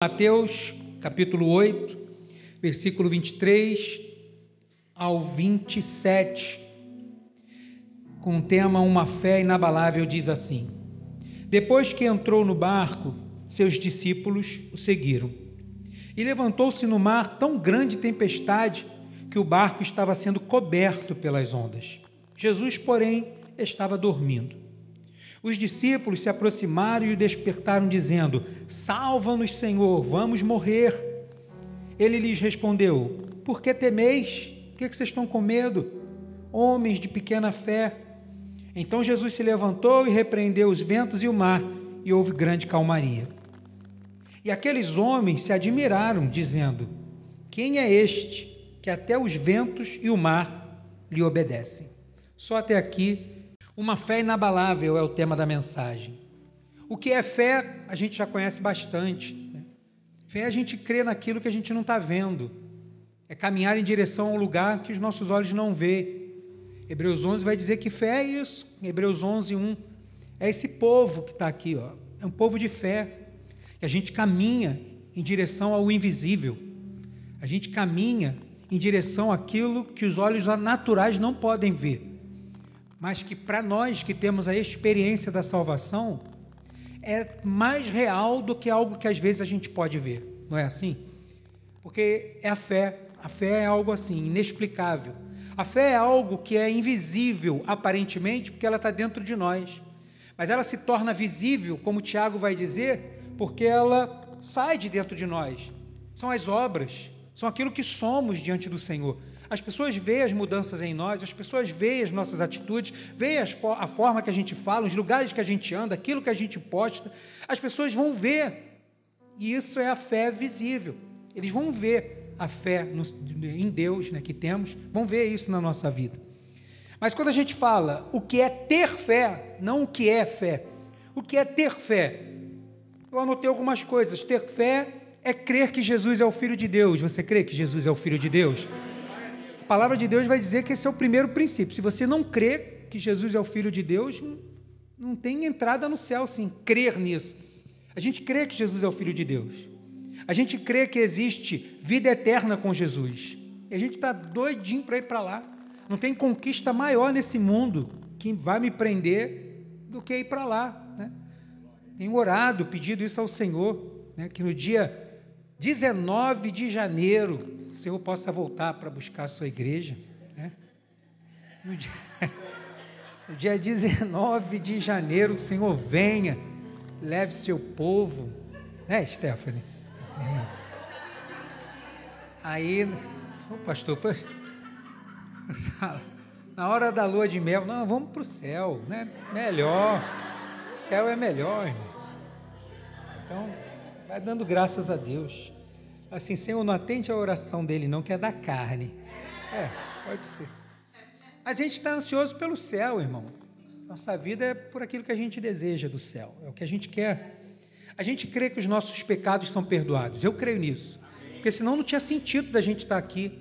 Mateus, capítulo 8, versículo 23 ao 27, com o tema Uma fé inabalável, diz assim: Depois que entrou no barco, seus discípulos o seguiram. E levantou-se no mar tão grande tempestade que o barco estava sendo coberto pelas ondas. Jesus, porém, estava dormindo. Os discípulos se aproximaram e o despertaram, dizendo: Salva-nos, Senhor, vamos morrer. Ele lhes respondeu: Por que temeis? Por que vocês estão com medo? Homens de pequena fé. Então Jesus se levantou e repreendeu os ventos e o mar, e houve grande calmaria. E aqueles homens se admiraram, dizendo: Quem é este que até os ventos e o mar lhe obedecem? Só até aqui uma fé inabalável é o tema da mensagem. O que é fé, a gente já conhece bastante. Né? Fé é a gente crê naquilo que a gente não está vendo. É caminhar em direção ao lugar que os nossos olhos não vê. Hebreus 11 vai dizer que fé é isso. Hebreus 11, 1. É esse povo que está aqui. Ó. É um povo de fé. Que a gente caminha em direção ao invisível. A gente caminha em direção àquilo que os olhos naturais não podem ver mas que para nós que temos a experiência da salvação é mais real do que algo que às vezes a gente pode ver, não é assim? Porque é a fé, a fé é algo assim, inexplicável. A fé é algo que é invisível aparentemente, porque ela está dentro de nós, mas ela se torna visível, como Tiago vai dizer, porque ela sai de dentro de nós. São as obras, são aquilo que somos diante do Senhor. As pessoas veem as mudanças em nós, as pessoas veem as nossas atitudes, veem a forma que a gente fala, os lugares que a gente anda, aquilo que a gente posta. As pessoas vão ver. E isso é a fé visível. Eles vão ver a fé no, em Deus né, que temos, vão ver isso na nossa vida. Mas quando a gente fala o que é ter fé, não o que é fé, o que é ter fé? Eu anotei algumas coisas. Ter fé é crer que Jesus é o Filho de Deus. Você crê que Jesus é o Filho de Deus? Palavra de Deus vai dizer que esse é o primeiro princípio. Se você não crê que Jesus é o Filho de Deus, não tem entrada no céu, sim, crer nisso. A gente crê que Jesus é o Filho de Deus. A gente crê que existe vida eterna com Jesus. E a gente está doidinho para ir para lá. Não tem conquista maior nesse mundo que vai me prender do que ir para lá. Né? Tenho orado, pedido isso ao Senhor, né? que no dia 19 de janeiro, o Senhor possa voltar para buscar a sua igreja. Né? No, dia, no dia 19 de janeiro, o Senhor venha, leve seu povo. Né, Stephanie? Aí, o pastor, na hora da lua de mel, não, vamos para o céu, né? Melhor. O céu é melhor, irmão. Então, Vai dando graças a Deus. Assim, Senhor, não atende a oração dele, não, que é da carne. É, pode ser. A gente está ansioso pelo céu, irmão. Nossa vida é por aquilo que a gente deseja do céu, é o que a gente quer. A gente crê que os nossos pecados são perdoados. Eu creio nisso. Porque senão não tinha sentido da gente estar aqui.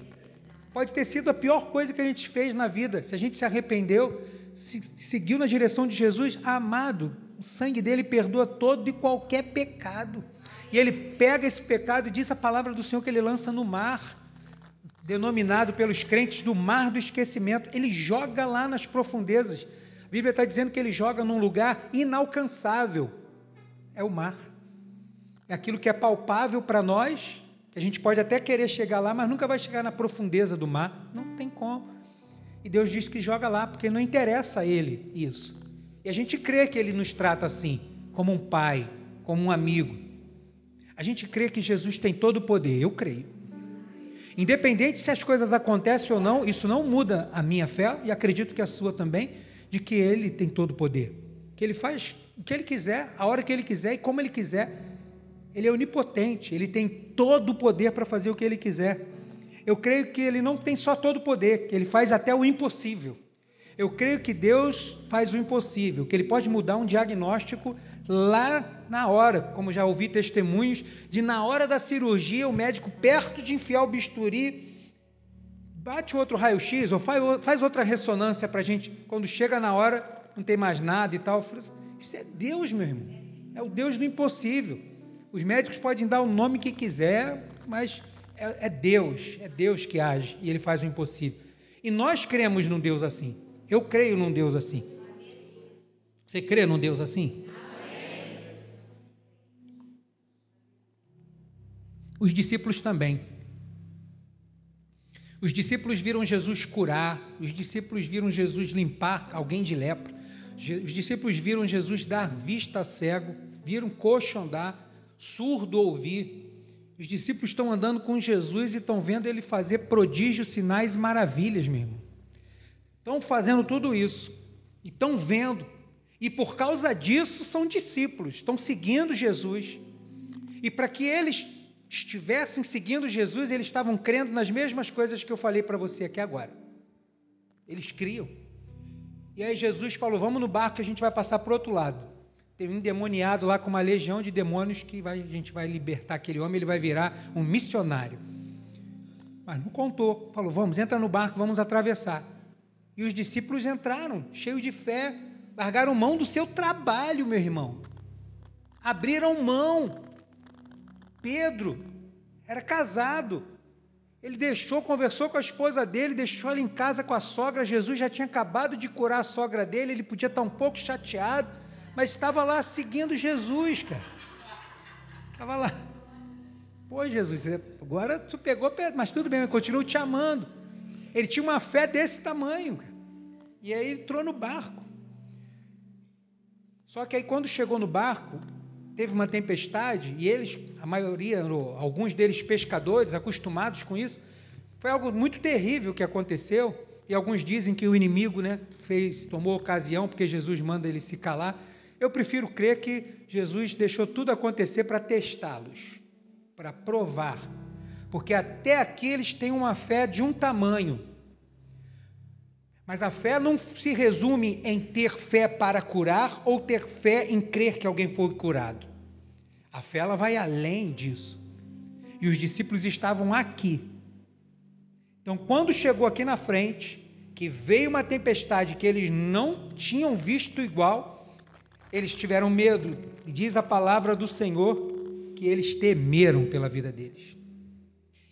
Pode ter sido a pior coisa que a gente fez na vida. Se a gente se arrependeu, se seguiu na direção de Jesus, amado, o sangue dele perdoa todo e qualquer pecado. E ele pega esse pecado e diz a palavra do Senhor que ele lança no mar, denominado pelos crentes do mar do esquecimento. Ele joga lá nas profundezas. A Bíblia está dizendo que ele joga num lugar inalcançável. É o mar. É aquilo que é palpável para nós, que a gente pode até querer chegar lá, mas nunca vai chegar na profundeza do mar. Não tem como. E Deus diz que joga lá, porque não interessa a Ele isso. E a gente crê que Ele nos trata assim, como um pai, como um amigo. A gente crê que Jesus tem todo o poder, eu creio. Independente se as coisas acontecem ou não, isso não muda a minha fé e acredito que a sua também, de que Ele tem todo o poder. Que Ele faz o que Ele quiser, a hora que Ele quiser e como Ele quiser. Ele é onipotente, Ele tem todo o poder para fazer o que Ele quiser. Eu creio que Ele não tem só todo o poder, que Ele faz até o impossível. Eu creio que Deus faz o impossível, que Ele pode mudar um diagnóstico lá na hora, como já ouvi testemunhos, de na hora da cirurgia, o médico perto de enfiar o bisturi, bate outro raio-x ou faz, outra ressonância para a gente, quando chega na hora, não tem mais nada e tal. Assim, Isso é Deus, meu irmão. É o Deus do impossível. Os médicos podem dar o nome que quiser, mas é, é Deus, é Deus que age e ele faz o impossível. E nós cremos num Deus assim. Eu creio num Deus assim. Você crê num Deus assim? Os discípulos também. Os discípulos viram Jesus curar, os discípulos viram Jesus limpar alguém de lepra, os discípulos viram Jesus dar vista a cego, viram coxo andar, surdo ouvir. Os discípulos estão andando com Jesus e estão vendo ele fazer prodígios, sinais e maravilhas, meu irmão. Estão fazendo tudo isso e estão vendo, e por causa disso são discípulos, estão seguindo Jesus. E para que eles estivessem seguindo Jesus, eles estavam crendo nas mesmas coisas que eu falei para você aqui agora. Eles criam. E aí Jesus falou: Vamos no barco que a gente vai passar para o outro lado. Tem um endemoniado lá com uma legião de demônios que vai, a gente vai libertar aquele homem, ele vai virar um missionário. Mas não contou. Falou: Vamos, entra no barco, vamos atravessar. E os discípulos entraram, cheios de fé, largaram mão do seu trabalho, meu irmão. Abriram mão Pedro era casado. Ele deixou, conversou com a esposa dele, deixou ela em casa com a sogra. Jesus já tinha acabado de curar a sogra dele, ele podia estar um pouco chateado, mas estava lá seguindo Jesus, cara. Estava lá. Pô, Jesus, agora tu pegou, mas tudo bem, eu continuo te amando. Ele tinha uma fé desse tamanho. E aí ele entrou no barco. Só que aí quando chegou no barco, teve uma tempestade e eles, a maioria, alguns deles pescadores, acostumados com isso, foi algo muito terrível que aconteceu. E alguns dizem que o inimigo, né, fez, tomou ocasião porque Jesus manda ele se calar. Eu prefiro crer que Jesus deixou tudo acontecer para testá-los, para provar, porque até aqui eles têm uma fé de um tamanho. Mas a fé não se resume em ter fé para curar ou ter fé em crer que alguém foi curado. A fé ela vai além disso. E os discípulos estavam aqui. Então, quando chegou aqui na frente, que veio uma tempestade que eles não tinham visto igual, eles tiveram medo. E diz a palavra do Senhor que eles temeram pela vida deles.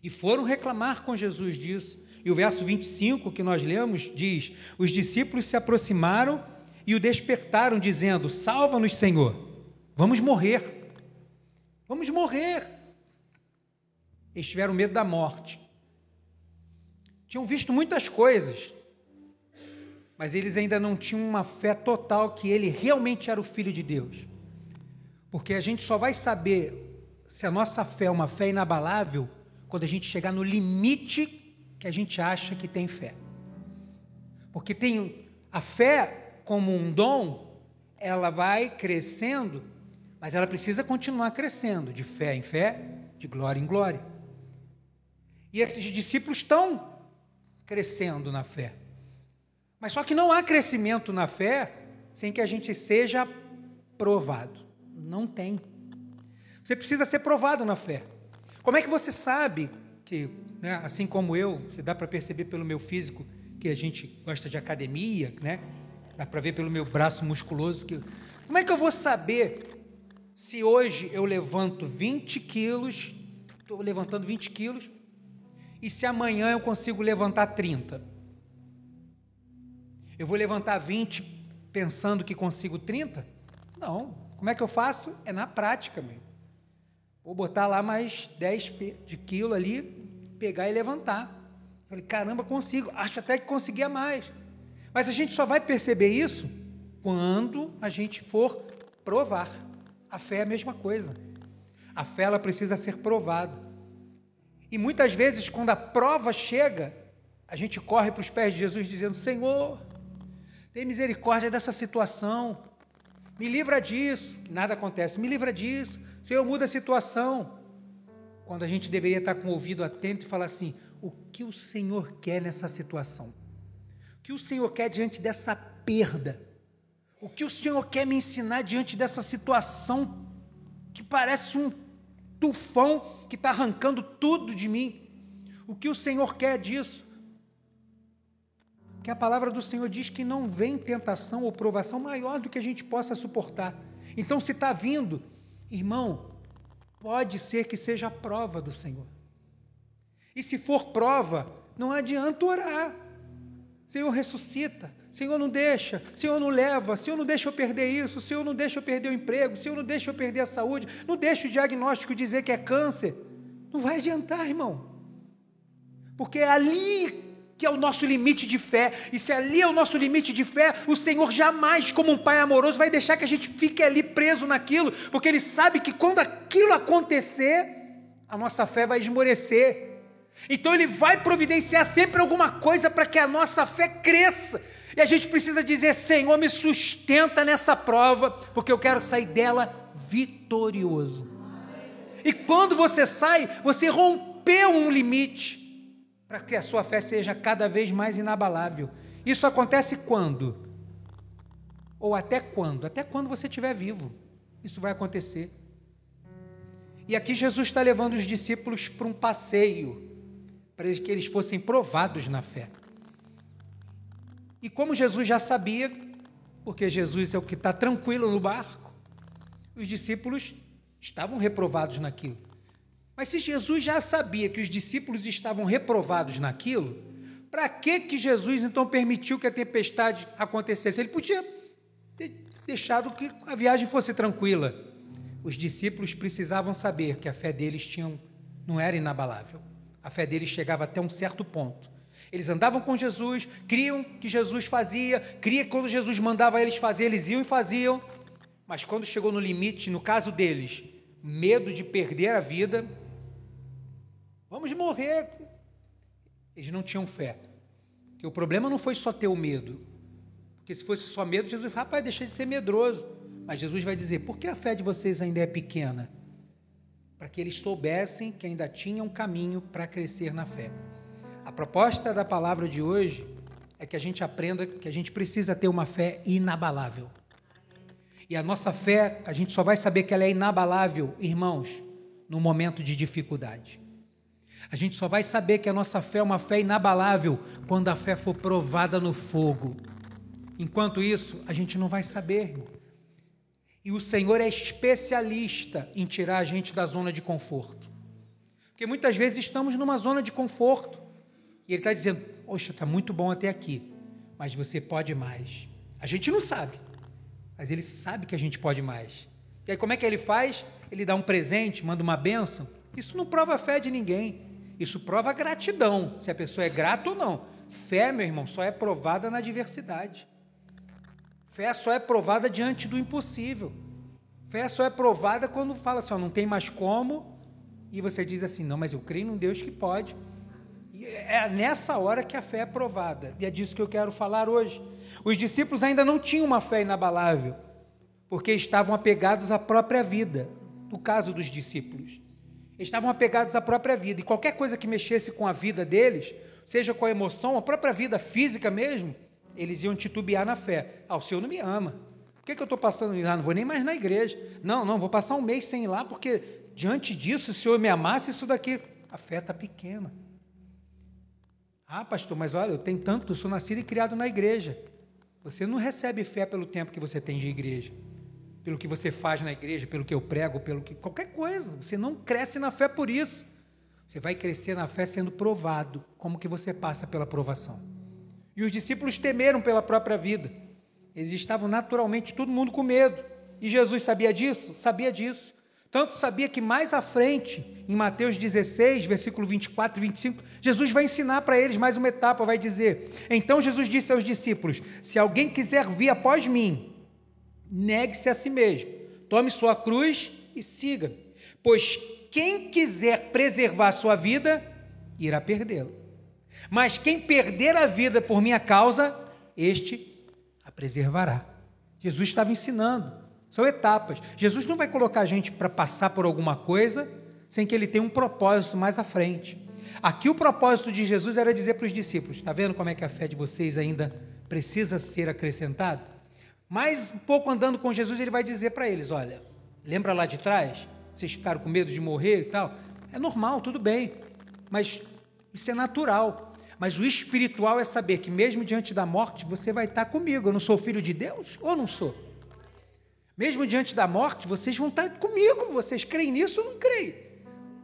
E foram reclamar com Jesus disso. E o verso 25 que nós lemos diz: Os discípulos se aproximaram e o despertaram, dizendo: Salva-nos, Senhor, vamos morrer. Vamos morrer. Eles tiveram medo da morte. Tinham visto muitas coisas, mas eles ainda não tinham uma fé total que ele realmente era o Filho de Deus. Porque a gente só vai saber se a nossa fé é uma fé inabalável quando a gente chegar no limite que a gente acha que tem fé. Porque tem a fé como um dom, ela vai crescendo, mas ela precisa continuar crescendo de fé em fé, de glória em glória. E esses discípulos estão crescendo na fé. Mas só que não há crescimento na fé sem que a gente seja provado. Não tem. Você precisa ser provado na fé. Como é que você sabe que né? assim como eu, você dá para perceber pelo meu físico que a gente gosta de academia, né? dá para ver pelo meu braço musculoso. que Como é que eu vou saber se hoje eu levanto 20 quilos, estou levantando 20 quilos, e se amanhã eu consigo levantar 30? Eu vou levantar 20 pensando que consigo 30? Não. Como é que eu faço? É na prática mesmo. Vou botar lá mais 10 de quilo ali, pegar e levantar. Falei, caramba, consigo. Acho até que conseguia mais. Mas a gente só vai perceber isso quando a gente for provar. A fé é a mesma coisa. A fé ela precisa ser provada. E muitas vezes, quando a prova chega, a gente corre para os pés de Jesus dizendo: Senhor, tem misericórdia dessa situação, me livra disso. Nada acontece, me livra disso. Senhor, muda a situação quando a gente deveria estar com o ouvido atento e falar assim: o que o Senhor quer nessa situação? O que o Senhor quer diante dessa perda? O que o Senhor quer me ensinar diante dessa situação que parece um tufão que está arrancando tudo de mim? O que o Senhor quer disso? Que a palavra do Senhor diz que não vem tentação ou provação maior do que a gente possa suportar. Então, se está vindo, irmão, pode ser que seja a prova do Senhor. E se for prova, não adianta orar. Senhor, ressuscita. Senhor, não deixa. Senhor, não leva. Senhor, não deixa eu perder isso. Senhor, não deixa eu perder o emprego. Senhor, não deixa eu perder a saúde. Não deixa o diagnóstico dizer que é câncer. Não vai adiantar, irmão. Porque é ali que é o nosso limite de fé. E se ali é o nosso limite de fé, o Senhor jamais, como um pai amoroso, vai deixar que a gente fique ali preso naquilo, porque Ele sabe que quando aquilo acontecer, a nossa fé vai esmorecer. Então Ele vai providenciar sempre alguma coisa para que a nossa fé cresça. E a gente precisa dizer: Senhor, me sustenta nessa prova, porque eu quero sair dela vitorioso. E quando você sai, você rompeu um limite para que a sua fé seja cada vez mais inabalável. Isso acontece quando? Ou até quando? Até quando você estiver vivo. Isso vai acontecer. E aqui Jesus está levando os discípulos para um passeio, para que eles fossem provados na fé. E como Jesus já sabia, porque Jesus é o que está tranquilo no barco, os discípulos estavam reprovados naquilo. Mas se Jesus já sabia que os discípulos estavam reprovados naquilo, para que que Jesus então permitiu que a tempestade acontecesse? Ele podia ter deixado que a viagem fosse tranquila. Os discípulos precisavam saber que a fé deles tinha, não era inabalável. A fé deles chegava até um certo ponto. Eles andavam com Jesus, criam que Jesus fazia, cria quando Jesus mandava eles fazer, eles iam e faziam. Mas quando chegou no limite, no caso deles, medo de perder a vida, Vamos morrer. Eles não tinham fé. Porque o problema não foi só ter o medo. Porque se fosse só medo, Jesus, rapaz, deixa de ser medroso. Mas Jesus vai dizer: por que a fé de vocês ainda é pequena? Para que eles soubessem que ainda tinha um caminho para crescer na fé. A proposta da palavra de hoje é que a gente aprenda que a gente precisa ter uma fé inabalável. E a nossa fé, a gente só vai saber que ela é inabalável, irmãos, no momento de dificuldade. A gente só vai saber que a nossa fé é uma fé inabalável quando a fé for provada no fogo. Enquanto isso, a gente não vai saber. E o Senhor é especialista em tirar a gente da zona de conforto. Porque muitas vezes estamos numa zona de conforto. E Ele está dizendo: Poxa, está muito bom até aqui, mas você pode mais. A gente não sabe, mas Ele sabe que a gente pode mais. E aí, como é que Ele faz? Ele dá um presente, manda uma bênção. Isso não prova a fé de ninguém. Isso prova gratidão, se a pessoa é grata ou não. Fé, meu irmão, só é provada na adversidade. Fé só é provada diante do impossível. Fé só é provada quando fala assim, ó, não tem mais como, e você diz assim, não, mas eu creio num Deus que pode. E é nessa hora que a fé é provada. E é disso que eu quero falar hoje. Os discípulos ainda não tinham uma fé inabalável, porque estavam apegados à própria vida, no caso dos discípulos. Eles estavam apegados à própria vida. E qualquer coisa que mexesse com a vida deles, seja com a emoção, a própria vida física mesmo, eles iam titubear na fé. Ah, o Senhor não me ama. Por que, que eu estou passando lá? Ah, não vou nem mais na igreja. Não, não, vou passar um mês sem ir lá, porque diante disso, se o Senhor me amasse, isso daqui. A fé está pequena. Ah, pastor, mas olha, eu tenho tanto, eu sou nascido e criado na igreja. Você não recebe fé pelo tempo que você tem de igreja pelo que você faz na igreja, pelo que eu prego, pelo que qualquer coisa. Você não cresce na fé por isso. Você vai crescer na fé sendo provado, como que você passa pela provação. E os discípulos temeram pela própria vida. Eles estavam naturalmente todo mundo com medo. E Jesus sabia disso? Sabia disso. Tanto sabia que mais à frente, em Mateus 16, versículo 24 e 25, Jesus vai ensinar para eles mais uma etapa, vai dizer: Então Jesus disse aos discípulos: Se alguém quiser vir após mim, negue-se a si mesmo, tome sua cruz e siga. Pois quem quiser preservar sua vida, irá perdê-la. Mas quem perder a vida por minha causa, este a preservará. Jesus estava ensinando. São etapas. Jesus não vai colocar a gente para passar por alguma coisa sem que ele tenha um propósito mais à frente. Aqui o propósito de Jesus era dizer para os discípulos: está vendo como é que a fé de vocês ainda precisa ser acrescentada? Mais um pouco andando com Jesus, ele vai dizer para eles: Olha, lembra lá de trás? Vocês ficaram com medo de morrer e tal? É normal, tudo bem, mas isso é natural. Mas o espiritual é saber que, mesmo diante da morte, você vai estar comigo. Eu não sou filho de Deus ou não sou? Mesmo diante da morte, vocês vão estar comigo. Vocês creem nisso ou não creem?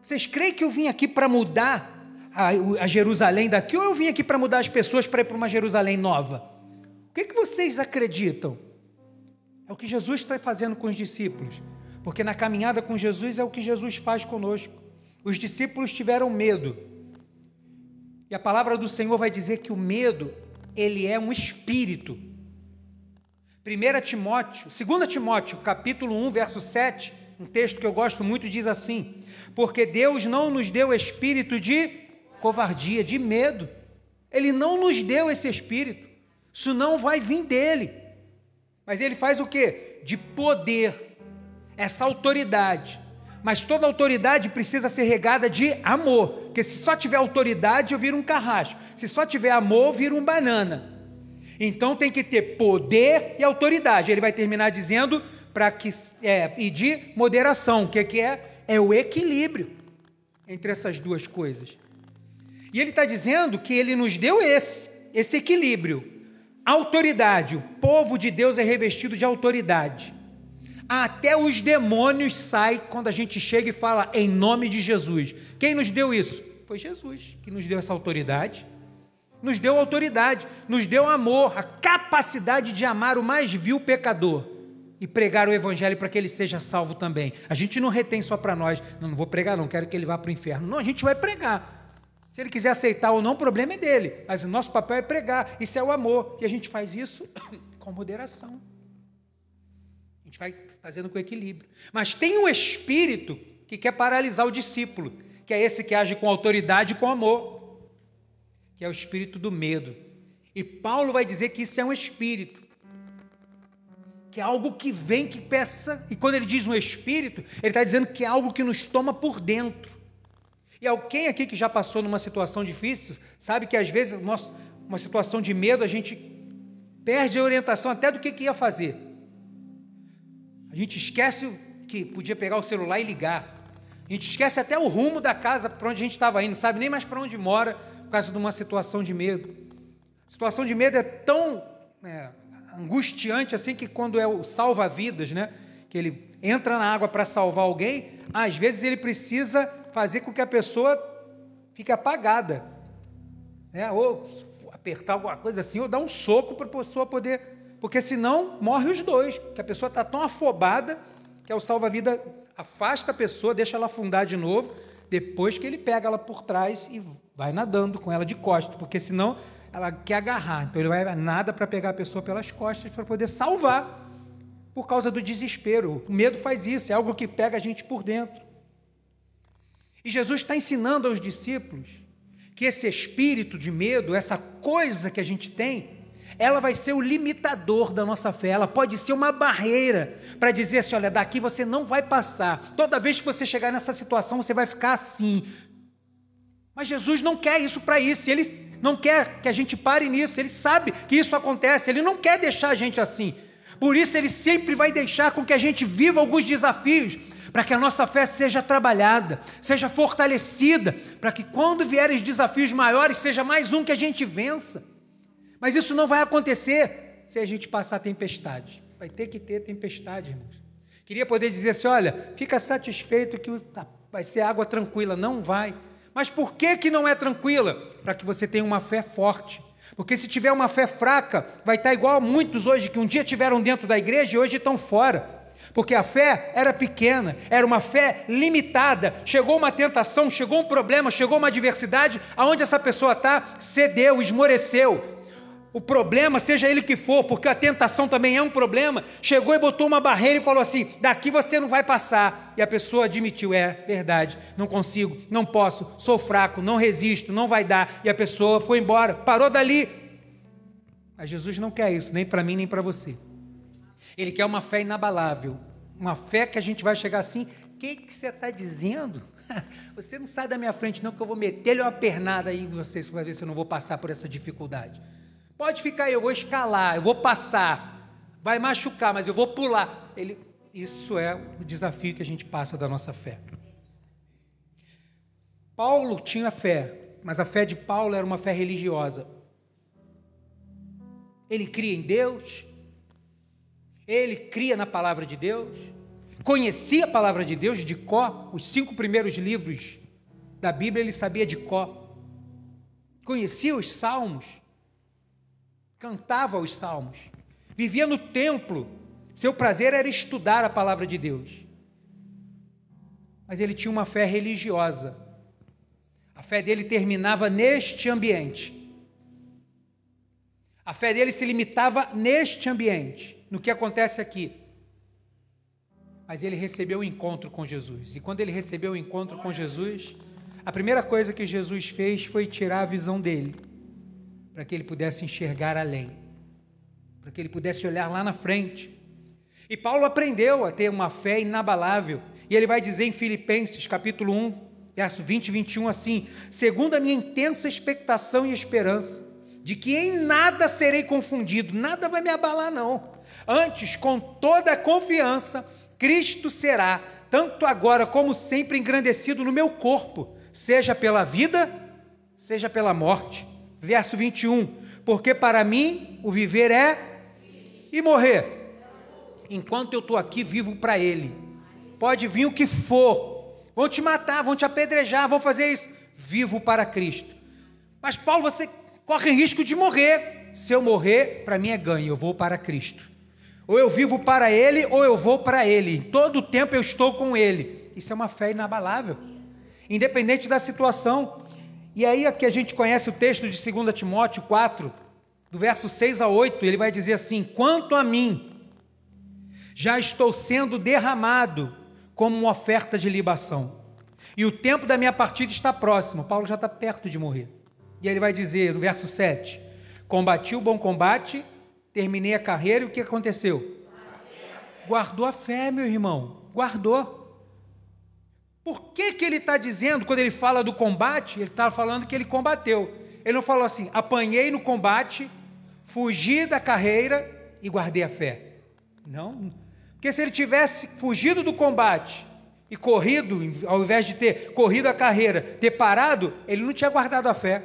Vocês creem que eu vim aqui para mudar a, a, Jerusalém daqui ou eu vim aqui para mudar as pessoas para ir para uma Jerusalém nova? O que, que vocês acreditam? É o que Jesus está fazendo com os discípulos. Porque na caminhada com Jesus é o que Jesus faz conosco. Os discípulos tiveram medo. E a palavra do Senhor vai dizer que o medo, ele é um espírito. 1 Timóteo, 2 Timóteo, capítulo 1, verso 7, um texto que eu gosto muito, diz assim: Porque Deus não nos deu espírito de covardia, de medo. Ele não nos deu esse espírito. Isso não vai vir dele. Mas ele faz o que? De poder, essa autoridade. Mas toda autoridade precisa ser regada de amor. Porque se só tiver autoridade, eu viro um carrasco. Se só tiver amor, eu viro um banana. Então tem que ter poder e autoridade. Ele vai terminar dizendo para que é, e de moderação. O que, que é? É o equilíbrio entre essas duas coisas. E ele está dizendo que ele nos deu esse, esse equilíbrio. Autoridade. O povo de Deus é revestido de autoridade. Até os demônios saem quando a gente chega e fala em nome de Jesus. Quem nos deu isso? Foi Jesus que nos deu essa autoridade nos deu autoridade, nos deu amor, a capacidade de amar o mais vil pecador e pregar o evangelho para que ele seja salvo também. A gente não retém só para nós, não, não vou pregar, não quero que ele vá para o inferno. Não, a gente vai pregar. Se ele quiser aceitar ou não, o problema é dele, mas o nosso papel é pregar, isso é o amor, e a gente faz isso com moderação. A gente vai fazendo com equilíbrio. Mas tem um espírito que quer paralisar o discípulo, que é esse que age com autoridade e com amor que é o espírito do medo. E Paulo vai dizer que isso é um espírito, que é algo que vem, que peça. E quando ele diz um espírito, ele está dizendo que é algo que nos toma por dentro. E alguém aqui que já passou numa situação difícil, sabe que às vezes nós, uma situação de medo, a gente perde a orientação até do que, que ia fazer. A gente esquece que podia pegar o celular e ligar. A gente esquece até o rumo da casa para onde a gente estava indo, sabe nem mais para onde mora, por causa de uma situação de medo. A situação de medo é tão é, angustiante assim que quando é o salva-vidas, né? Que ele entra na água para salvar alguém, às vezes ele precisa fazer com que a pessoa fique apagada, né? Ou apertar alguma coisa assim, ou dar um soco para a pessoa poder, porque senão morre os dois, que a pessoa está tão afobada que é o salva-vida afasta a pessoa, deixa ela afundar de novo, depois que ele pega ela por trás e vai nadando com ela de costas, porque senão ela quer agarrar. Então ele vai nada para pegar a pessoa pelas costas para poder salvar por causa do desespero. O medo faz isso, é algo que pega a gente por dentro. E Jesus está ensinando aos discípulos que esse espírito de medo, essa coisa que a gente tem, ela vai ser o limitador da nossa fé, ela pode ser uma barreira para dizer assim: olha, daqui você não vai passar. Toda vez que você chegar nessa situação, você vai ficar assim. Mas Jesus não quer isso para isso, ele não quer que a gente pare nisso, ele sabe que isso acontece, ele não quer deixar a gente assim. Por isso, ele sempre vai deixar com que a gente viva alguns desafios, para que a nossa fé seja trabalhada, seja fortalecida, para que quando vierem os desafios maiores, seja mais um que a gente vença. Mas isso não vai acontecer se a gente passar tempestade. Vai ter que ter tempestade, irmãos. Queria poder dizer assim: olha, fica satisfeito que vai ser água tranquila. Não vai. Mas por que, que não é tranquila? Para que você tenha uma fé forte. Porque se tiver uma fé fraca, vai estar igual a muitos hoje que um dia tiveram dentro da igreja e hoje estão fora. Porque a fé era pequena, era uma fé limitada. Chegou uma tentação, chegou um problema, chegou uma adversidade, aonde essa pessoa está, cedeu, esmoreceu, o problema, seja ele que for, porque a tentação também é um problema, chegou e botou uma barreira e falou assim: daqui você não vai passar. E a pessoa admitiu: é verdade, não consigo, não posso, sou fraco, não resisto, não vai dar. E a pessoa foi embora, parou dali. Mas Jesus não quer isso, nem para mim, nem para você. Ele quer uma fé inabalável, uma fé que a gente vai chegar assim: o que, que você está dizendo? Você não sai da minha frente, não, que eu vou meter-lhe uma pernada aí em você, para ver se eu não vou passar por essa dificuldade. Pode ficar aí, eu vou escalar, eu vou passar. Vai machucar, mas eu vou pular. Ele, isso é o desafio que a gente passa da nossa fé. Paulo tinha fé, mas a fé de Paulo era uma fé religiosa. Ele cria em Deus, Ele cria na palavra de Deus, conhecia a palavra de Deus de có, os cinco primeiros livros da Bíblia ele sabia de có, conhecia os salmos, cantava os salmos, vivia no templo, seu prazer era estudar a palavra de Deus. Mas ele tinha uma fé religiosa. A fé dele terminava neste ambiente. A fé dele se limitava neste ambiente, no que acontece aqui. Mas ele recebeu o encontro com Jesus. E quando ele recebeu o encontro com Jesus, a primeira coisa que Jesus fez foi tirar a visão dele, para que ele pudesse enxergar além, para que ele pudesse olhar lá na frente. E Paulo aprendeu a ter uma fé inabalável, e ele vai dizer em Filipenses, capítulo 1, verso 20 e 21 assim: "Segundo a minha intensa expectação e esperança, de que em nada serei confundido, nada vai me abalar não. Antes, com toda a confiança, Cristo será tanto agora como sempre engrandecido no meu corpo, seja pela vida, seja pela morte. Verso 21. Porque para mim o viver é e morrer. Enquanto eu estou aqui, vivo para Ele. Pode vir o que for. Vão te matar, vão te apedrejar, vão fazer isso. Vivo para Cristo. Mas, Paulo, você corre risco de morrer. Se eu morrer, para mim é ganho, eu vou para Cristo. Ou eu vivo para Ele, ou eu vou para Ele. Em todo o tempo eu estou com Ele. Isso é uma fé inabalável independente da situação. E aí aqui a gente conhece o texto de 2 Timóteo 4, do verso 6 a 8, ele vai dizer assim: Quanto a mim, já estou sendo derramado como uma oferta de libação, e o tempo da minha partida está próximo. Paulo já está perto de morrer. E ele vai dizer no verso 7: Combati o bom combate, terminei a carreira, e o que aconteceu? Guardou a fé, meu irmão, guardou. Por que, que ele está dizendo, quando ele fala do combate, ele está falando que ele combateu. Ele não falou assim, apanhei no combate, fugi da carreira e guardei a fé. Não. Porque se ele tivesse fugido do combate e corrido, ao invés de ter corrido a carreira, ter parado, ele não tinha guardado a fé.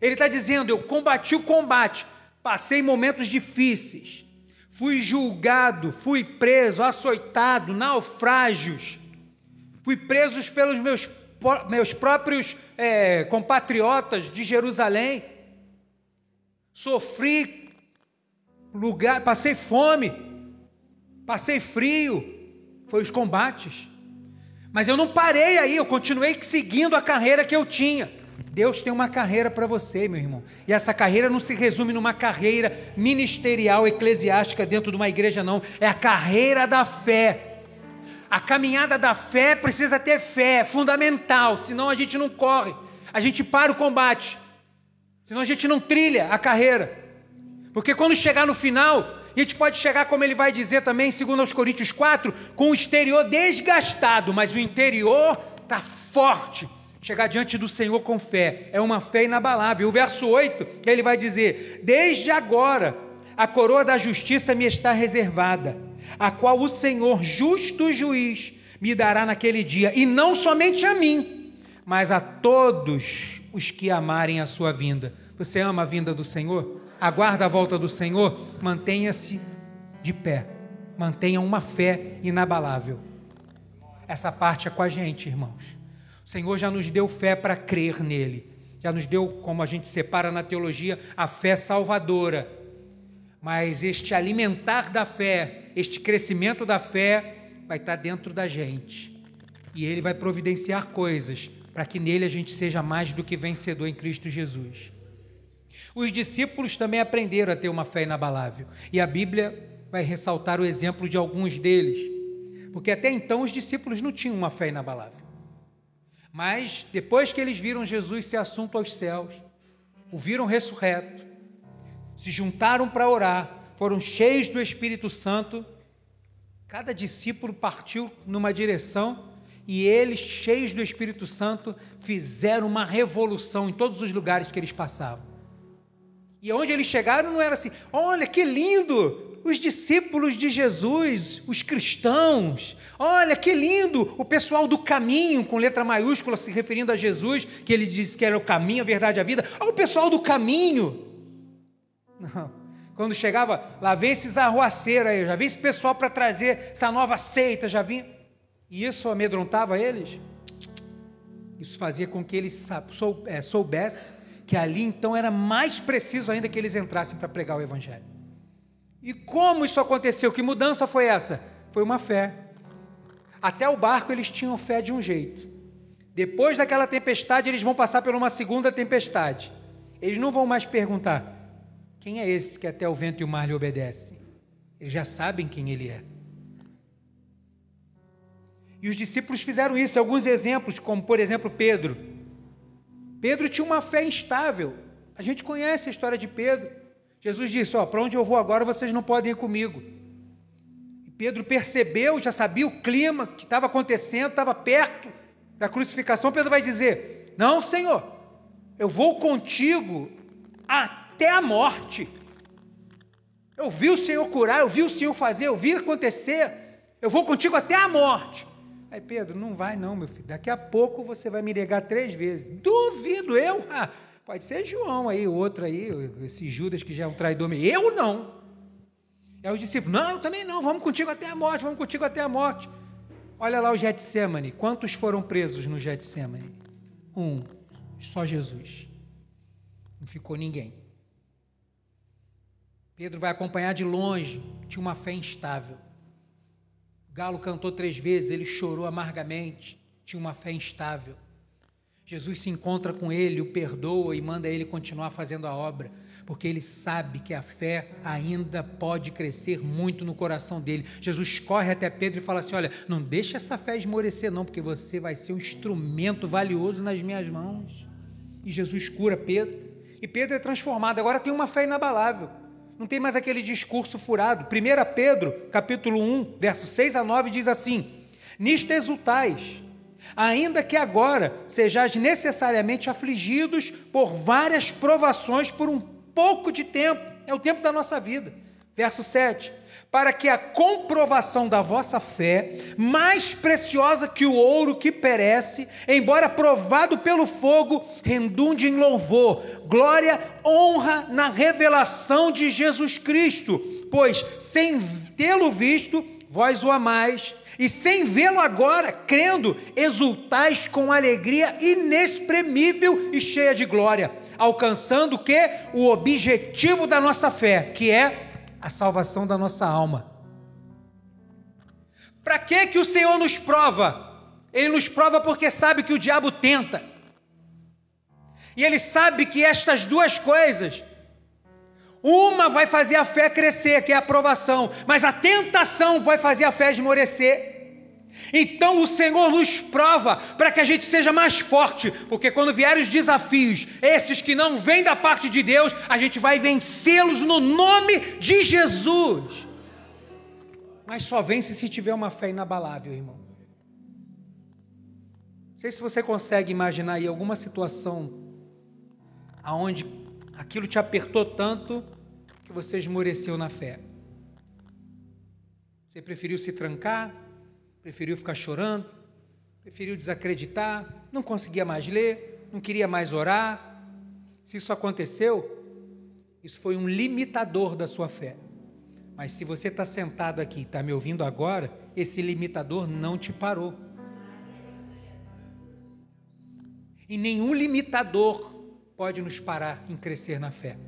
Ele está dizendo: eu combati o combate, passei momentos difíceis, fui julgado, fui preso, açoitado, naufrágios fui preso pelos meus, meus próprios é, compatriotas de Jerusalém, sofri lugar, passei fome, passei frio, foi os combates. Mas eu não parei aí, eu continuei seguindo a carreira que eu tinha. Deus tem uma carreira para você, meu irmão. E essa carreira não se resume numa carreira ministerial, eclesiástica dentro de uma igreja, não. É a carreira da fé a caminhada da fé precisa ter fé, é fundamental, senão a gente não corre, a gente para o combate, senão a gente não trilha a carreira. Porque quando chegar no final, a gente pode chegar, como ele vai dizer também em 2 Coríntios 4, com o exterior desgastado, mas o interior está forte. Chegar diante do Senhor com fé, é uma fé inabalável. O verso 8, ele vai dizer: Desde agora a coroa da justiça me está reservada, a qual o Senhor, justo juiz, me dará naquele dia, e não somente a mim, mas a todos os que amarem a sua vinda. Você ama a vinda do Senhor? Aguarda a volta do Senhor? Mantenha-se de pé, mantenha uma fé inabalável. Essa parte é com a gente, irmãos. O Senhor já nos deu fé para crer nele, já nos deu, como a gente separa na teologia, a fé salvadora mas este alimentar da fé, este crescimento da fé, vai estar dentro da gente. E Ele vai providenciar coisas para que nele a gente seja mais do que vencedor em Cristo Jesus. Os discípulos também aprenderam a ter uma fé inabalável. E a Bíblia vai ressaltar o exemplo de alguns deles. Porque até então os discípulos não tinham uma fé inabalável. Mas depois que eles viram Jesus ser assunto aos céus, o viram ressurreto, se juntaram para orar, foram cheios do Espírito Santo. Cada discípulo partiu numa direção e eles, cheios do Espírito Santo, fizeram uma revolução em todos os lugares que eles passavam. E onde eles chegaram não era assim: olha que lindo! Os discípulos de Jesus, os cristãos, olha que lindo! O pessoal do caminho, com letra maiúscula, se referindo a Jesus, que ele disse que era o caminho, a verdade e a vida. Olha o pessoal do caminho. Não. Quando chegava, lá vem esses arruaceiros aí, já vem esse pessoal para trazer essa nova seita, já vinha. E isso amedrontava eles? Isso fazia com que eles é, soubessem que ali então era mais preciso ainda que eles entrassem para pregar o Evangelho. E como isso aconteceu? Que mudança foi essa? Foi uma fé. Até o barco eles tinham fé de um jeito. Depois daquela tempestade, eles vão passar por uma segunda tempestade. Eles não vão mais perguntar: quem é esse que até o vento e o mar lhe obedecem? Eles já sabem quem ele é. E os discípulos fizeram isso. Alguns exemplos, como por exemplo Pedro. Pedro tinha uma fé instável. A gente conhece a história de Pedro. Jesus disse: Ó, para onde eu vou agora vocês não podem ir comigo. E Pedro percebeu, já sabia o clima que estava acontecendo, estava perto da crucificação. Pedro vai dizer: Não, Senhor, eu vou contigo até até a morte. Eu vi o Senhor curar, eu vi o Senhor fazer, eu vi acontecer. Eu vou contigo até a morte. Aí Pedro, não vai não, meu filho. Daqui a pouco você vai me negar três vezes. Duvido eu. Ah, pode ser João aí, outro aí, esse Judas que já é um traidor. Eu não. É os discípulos, não, eu também não. Vamos contigo até a morte, vamos contigo até a morte. Olha lá o Getsemane. Quantos foram presos no Getsemane? Um. Só Jesus. Não ficou ninguém. Pedro vai acompanhar de longe, tinha uma fé instável. Galo cantou três vezes, ele chorou amargamente, tinha uma fé instável. Jesus se encontra com ele, o perdoa e manda ele continuar fazendo a obra, porque ele sabe que a fé ainda pode crescer muito no coração dele. Jesus corre até Pedro e fala assim: Olha, não deixa essa fé esmorecer, não, porque você vai ser um instrumento valioso nas minhas mãos. E Jesus cura Pedro, e Pedro é transformado, agora tem uma fé inabalável. Não tem mais aquele discurso furado. 1 Pedro, capítulo 1, versos 6 a 9, diz assim: Nisto exultais, ainda que agora sejais necessariamente afligidos por várias provações por um pouco de tempo, é o tempo da nossa vida. Verso 7: para que a comprovação da vossa fé, mais preciosa que o ouro que perece, embora provado pelo fogo, redunde em louvor, glória, honra na revelação de Jesus Cristo. Pois, sem tê-lo visto, vós o amais, e sem vê-lo agora, crendo, exultais com alegria inexprimível e cheia de glória, alcançando o que? O objetivo da nossa fé, que é a salvação da nossa alma. Para que que o Senhor nos prova? Ele nos prova porque sabe que o diabo tenta. E ele sabe que estas duas coisas, uma vai fazer a fé crescer, que é a aprovação, mas a tentação vai fazer a fé esmorecer. Então o Senhor nos prova para que a gente seja mais forte, porque quando vierem os desafios, esses que não vêm da parte de Deus, a gente vai vencê-los no nome de Jesus. Mas só vence se tiver uma fé inabalável, irmão. Não sei se você consegue imaginar aí alguma situação aonde aquilo te apertou tanto que você esmoreceu na fé. Você preferiu se trancar, preferiu ficar chorando, preferiu desacreditar, não conseguia mais ler, não queria mais orar. Se isso aconteceu, isso foi um limitador da sua fé. Mas se você está sentado aqui está me ouvindo agora, esse limitador não te parou. E nenhum limitador pode nos parar em crescer na fé.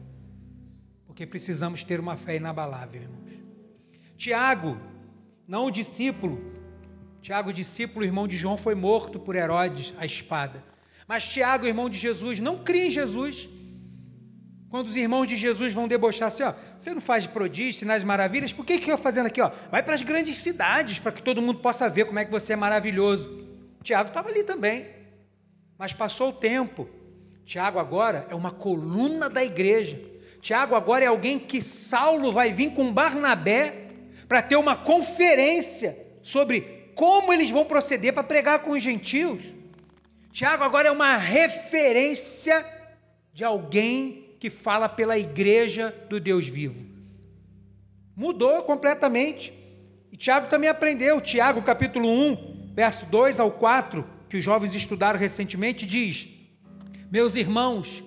Porque precisamos ter uma fé inabalável, irmãos. Tiago, não o discípulo, Tiago, discípulo, irmão de João, foi morto por Herodes a espada. Mas Tiago, irmão de Jesus, não cria em Jesus. Quando os irmãos de Jesus vão debochar assim, ó, você não faz prodígios, sinais maravilhas, por que que eu fazendo aqui, ó? Vai para as grandes cidades para que todo mundo possa ver como é que você é maravilhoso. Tiago estava ali também. Mas passou o tempo. Tiago agora é uma coluna da igreja. Tiago agora é alguém que Saulo vai vir com Barnabé para ter uma conferência sobre como eles vão proceder para pregar com os gentios. Tiago agora é uma referência de alguém que fala pela igreja do Deus vivo. Mudou completamente. E Tiago também aprendeu. Tiago, capítulo 1, verso 2 ao 4, que os jovens estudaram recentemente, diz: Meus irmãos,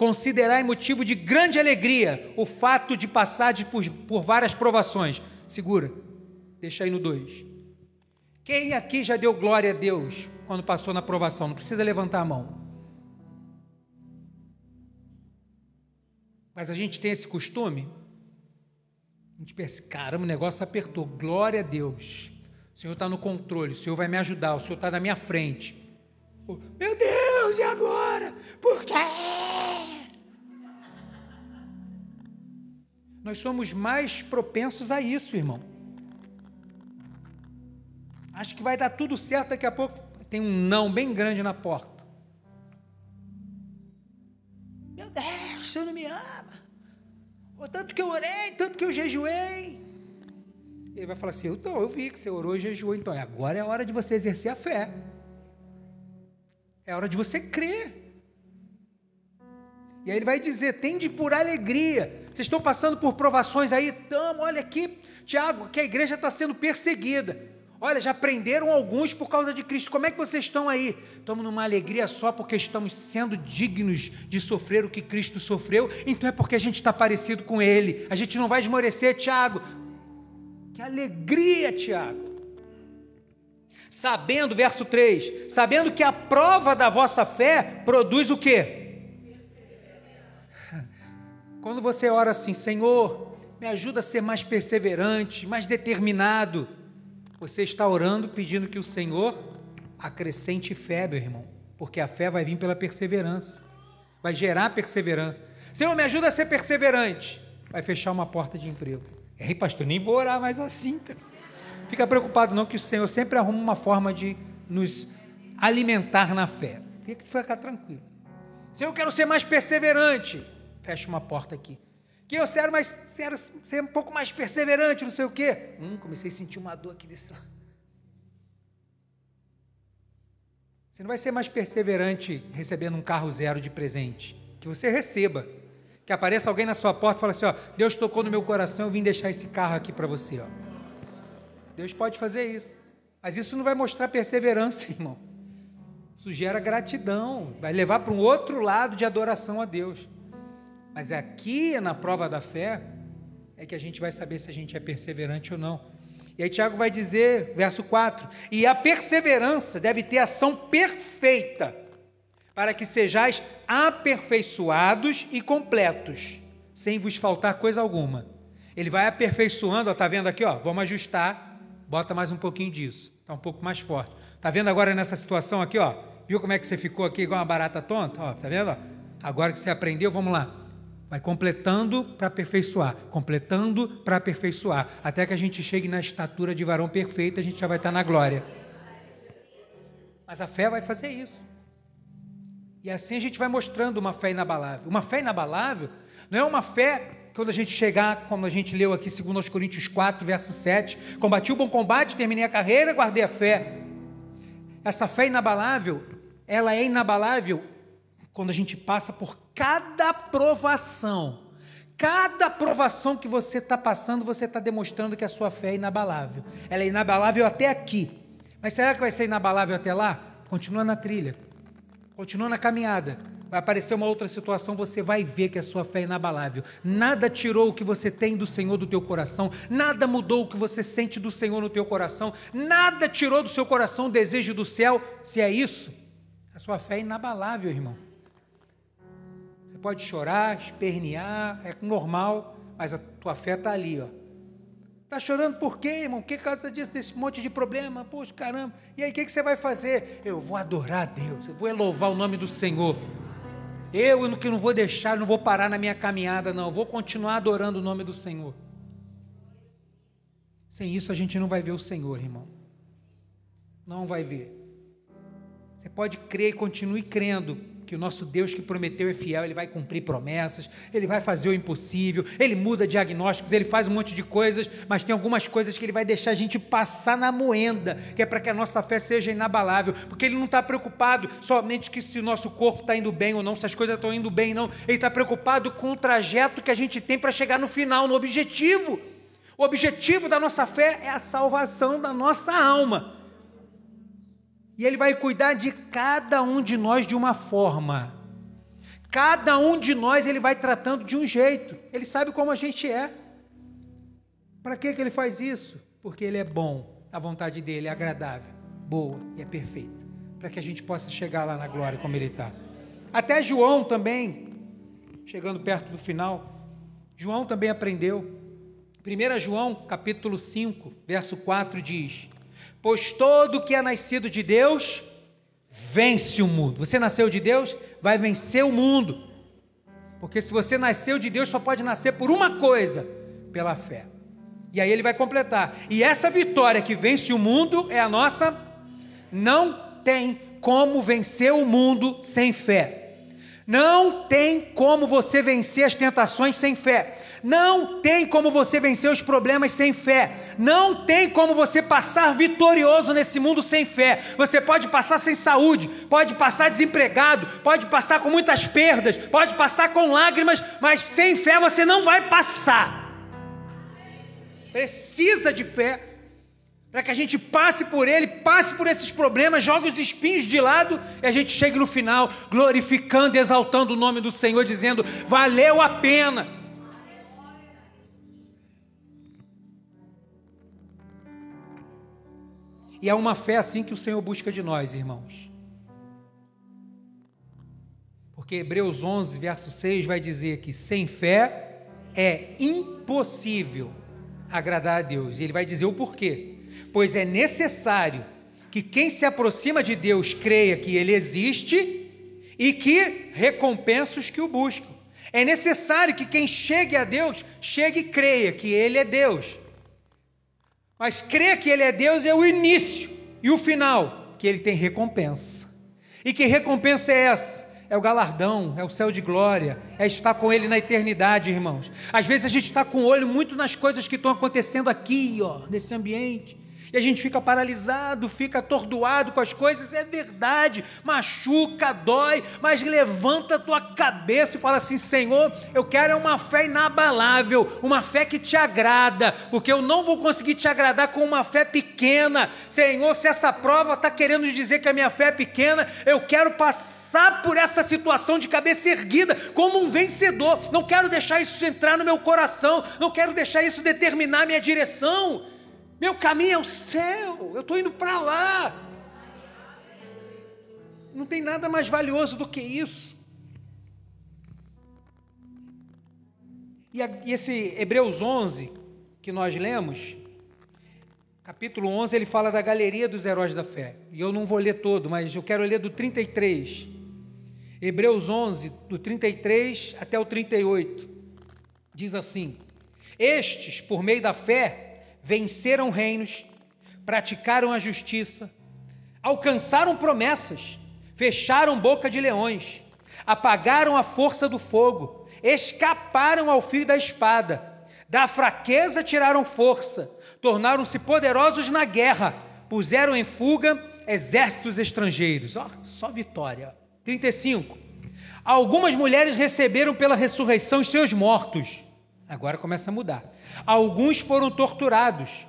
Considerai motivo de grande alegria o fato de passar por, por várias provações. Segura, deixa aí no 2. Quem aqui já deu glória a Deus quando passou na provação? Não precisa levantar a mão. Mas a gente tem esse costume. A gente pensa, caramba, o negócio apertou. Glória a Deus. O Senhor está no controle, o Senhor vai me ajudar, o Senhor está na minha frente. Meu Deus, e agora? Por quê? Nós somos mais propensos a isso, irmão. Acho que vai dar tudo certo daqui a pouco. Tem um não bem grande na porta. Meu Deus, o Senhor não me ama. O tanto que eu orei, tanto que eu jejuei. Ele vai falar assim: então, eu vi que você orou e jejuou, então agora é a hora de você exercer a fé. É hora de você crer. E aí ele vai dizer: tende por alegria. Vocês estão passando por provações aí? Estamos, olha aqui, Tiago, que a igreja está sendo perseguida. Olha, já prenderam alguns por causa de Cristo. Como é que vocês estão aí? Estamos numa alegria só porque estamos sendo dignos de sofrer o que Cristo sofreu. Então é porque a gente está parecido com Ele. A gente não vai esmorecer, Tiago. Que alegria, Tiago sabendo, verso 3, sabendo que a prova da vossa fé produz o quê? Quando você ora assim, Senhor, me ajuda a ser mais perseverante, mais determinado, você está orando pedindo que o Senhor acrescente fé, meu irmão, porque a fé vai vir pela perseverança, vai gerar perseverança. Senhor, me ajuda a ser perseverante, vai fechar uma porta de emprego. Ei, pastor, nem vou orar mais assim. Fica preocupado não que o Senhor sempre arruma uma forma de nos alimentar na fé. Fica, fica tranquilo. Senhor, eu quero ser mais perseverante. Fecha uma porta aqui. Que eu quero mais, quero ser um pouco mais perseverante, não sei o quê. Hum, comecei a sentir uma dor aqui desse lado. Você não vai ser mais perseverante recebendo um carro zero de presente. Que você receba. Que apareça alguém na sua porta e fale assim: ó, Deus tocou no meu coração, eu vim deixar esse carro aqui para você. Ó. Deus pode fazer isso. Mas isso não vai mostrar perseverança, irmão. Isso gera gratidão, vai levar para um outro lado de adoração a Deus. Mas aqui na prova da fé é que a gente vai saber se a gente é perseverante ou não. E aí Tiago vai dizer, verso 4: E a perseverança deve ter ação perfeita, para que sejais aperfeiçoados e completos, sem vos faltar coisa alguma. Ele vai aperfeiçoando, está vendo aqui, ó, vamos ajustar Bota mais um pouquinho disso. Está um pouco mais forte. Está vendo agora nessa situação aqui, ó? Viu como é que você ficou aqui igual uma barata tonta? Ó, tá vendo? Ó? Agora que você aprendeu, vamos lá. Vai completando para aperfeiçoar, completando para aperfeiçoar, até que a gente chegue na estatura de varão perfeito, a gente já vai estar na glória. Mas a fé vai fazer isso. E assim a gente vai mostrando uma fé inabalável. Uma fé inabalável não é uma fé quando a gente chegar, como a gente leu aqui, segundo aos Coríntios 4, verso 7, combati o bom combate, terminei a carreira, guardei a fé. Essa fé inabalável, ela é inabalável quando a gente passa por cada provação. Cada provação que você está passando, você está demonstrando que a sua fé é inabalável. Ela é inabalável até aqui. Mas será que vai ser inabalável até lá? Continua na trilha. Continua na caminhada vai aparecer uma outra situação, você vai ver que a sua fé é inabalável. Nada tirou o que você tem do Senhor do teu coração, nada mudou o que você sente do Senhor no teu coração, nada tirou do seu coração o desejo do céu. Se é isso, a sua fé é inabalável, irmão. Pode chorar, espernear, é normal, mas a tua fé está ali, ó. Está chorando por quê, irmão? Que causa disso, desse monte de problema? Poxa, caramba. E aí, o que, que você vai fazer? Eu vou adorar a Deus, eu vou louvar o nome do Senhor. Eu que não vou deixar, não vou parar na minha caminhada, não. Eu vou continuar adorando o nome do Senhor. Sem isso a gente não vai ver o Senhor, irmão. Não vai ver. Você pode crer e continue crendo, que o nosso Deus que prometeu é fiel, ele vai cumprir promessas, ele vai fazer o impossível, ele muda diagnósticos, ele faz um monte de coisas, mas tem algumas coisas que ele vai deixar a gente passar na moenda, que é para que a nossa fé seja inabalável, porque ele não está preocupado somente que se o nosso corpo está indo bem ou não, se as coisas estão indo bem ou não, ele está preocupado com o trajeto que a gente tem para chegar no final, no objetivo. O objetivo da nossa fé é a salvação da nossa alma. E Ele vai cuidar de cada um de nós de uma forma. Cada um de nós ele vai tratando de um jeito. Ele sabe como a gente é. Para que, que ele faz isso? Porque ele é bom, a vontade dele é agradável, boa e é perfeita. Para que a gente possa chegar lá na glória como ele está. Até João também, chegando perto do final, João também aprendeu. 1 João capítulo 5, verso 4 diz: Pois todo que é nascido de Deus vence o mundo. Você nasceu de Deus, vai vencer o mundo. Porque se você nasceu de Deus, só pode nascer por uma coisa: pela fé. E aí ele vai completar. E essa vitória que vence o mundo é a nossa. Não tem como vencer o mundo sem fé. Não tem como você vencer as tentações sem fé. Não tem como você vencer os problemas sem fé. Não tem como você passar vitorioso nesse mundo sem fé. Você pode passar sem saúde, pode passar desempregado, pode passar com muitas perdas, pode passar com lágrimas, mas sem fé você não vai passar. Precisa de fé para que a gente passe por ele, passe por esses problemas, jogue os espinhos de lado e a gente chegue no final glorificando exaltando o nome do Senhor, dizendo: valeu a pena. E é uma fé assim que o Senhor busca de nós, irmãos. Porque Hebreus 11, verso 6 vai dizer que sem fé é impossível agradar a Deus. E ele vai dizer o porquê. Pois é necessário que quem se aproxima de Deus creia que ele existe e que recompensa os que o buscam. É necessário que quem chegue a Deus chegue e creia que ele é Deus. Mas crer que Ele é Deus é o início e o final, que Ele tem recompensa. E que recompensa é essa? É o galardão, é o céu de glória, é estar com Ele na eternidade, irmãos. Às vezes a gente está com o olho muito nas coisas que estão acontecendo aqui, ó, nesse ambiente e a gente fica paralisado, fica atordoado com as coisas, é verdade, machuca, dói, mas levanta a tua cabeça e fala assim: Senhor, eu quero uma fé inabalável, uma fé que te agrada, porque eu não vou conseguir te agradar com uma fé pequena. Senhor, se essa prova está querendo dizer que a minha fé é pequena, eu quero passar por essa situação de cabeça erguida como um vencedor. Não quero deixar isso entrar no meu coração, não quero deixar isso determinar minha direção. Meu caminho é o céu, eu estou indo para lá. Não tem nada mais valioso do que isso. E, esse Hebreus 11, que nós lemos, capítulo 11, ele fala da galeria dos heróis da fé. E eu não vou ler todo, mas eu quero ler do 33. Hebreus 11, do 33 até o 38. Diz assim: Estes, por meio da fé, venceram reinos, praticaram a justiça, alcançaram promessas, fecharam boca de leões, apagaram a força do fogo, escaparam ao fio da espada, da fraqueza tiraram força, tornaram-se poderosos na guerra, puseram em fuga exércitos estrangeiros. Oh, só vitória. 35. Algumas mulheres receberam pela ressurreição os seus mortos. Agora começa a mudar. Alguns foram torturados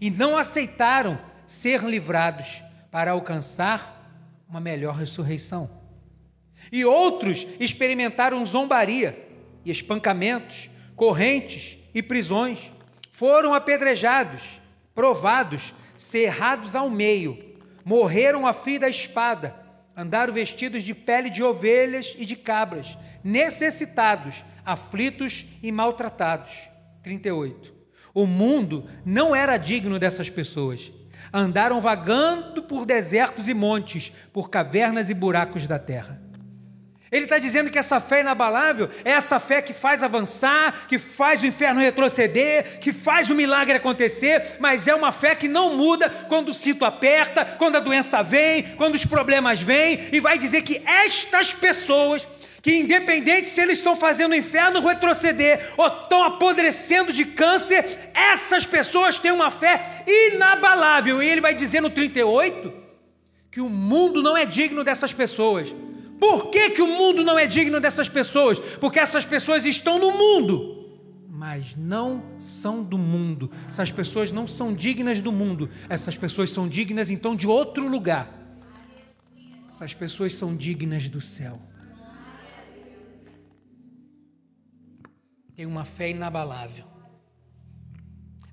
e não aceitaram ser livrados para alcançar uma melhor ressurreição. E outros experimentaram zombaria e espancamentos, correntes e prisões. Foram apedrejados, provados, cerrados ao meio, morreram a fio da espada, andaram vestidos de pele de ovelhas e de cabras, necessitados, aflitos e maltratados. 38. O mundo não era digno dessas pessoas. Andaram vagando por desertos e montes, por cavernas e buracos da terra. Ele está dizendo que essa fé inabalável é essa fé que faz avançar, que faz o inferno retroceder, que faz o milagre acontecer, mas é uma fé que não muda quando o cinto aperta, quando a doença vem, quando os problemas vêm, e vai dizer que estas pessoas que independente se eles estão fazendo o inferno retroceder ou estão apodrecendo de câncer, essas pessoas têm uma fé inabalável. E ele vai dizer no 38 que o mundo não é digno dessas pessoas. Por que, que o mundo não é digno dessas pessoas? Porque essas pessoas estão no mundo, mas não são do mundo. Essas pessoas não são dignas do mundo. Essas pessoas são dignas então de outro lugar. Essas pessoas são dignas do céu. Tem uma fé inabalável.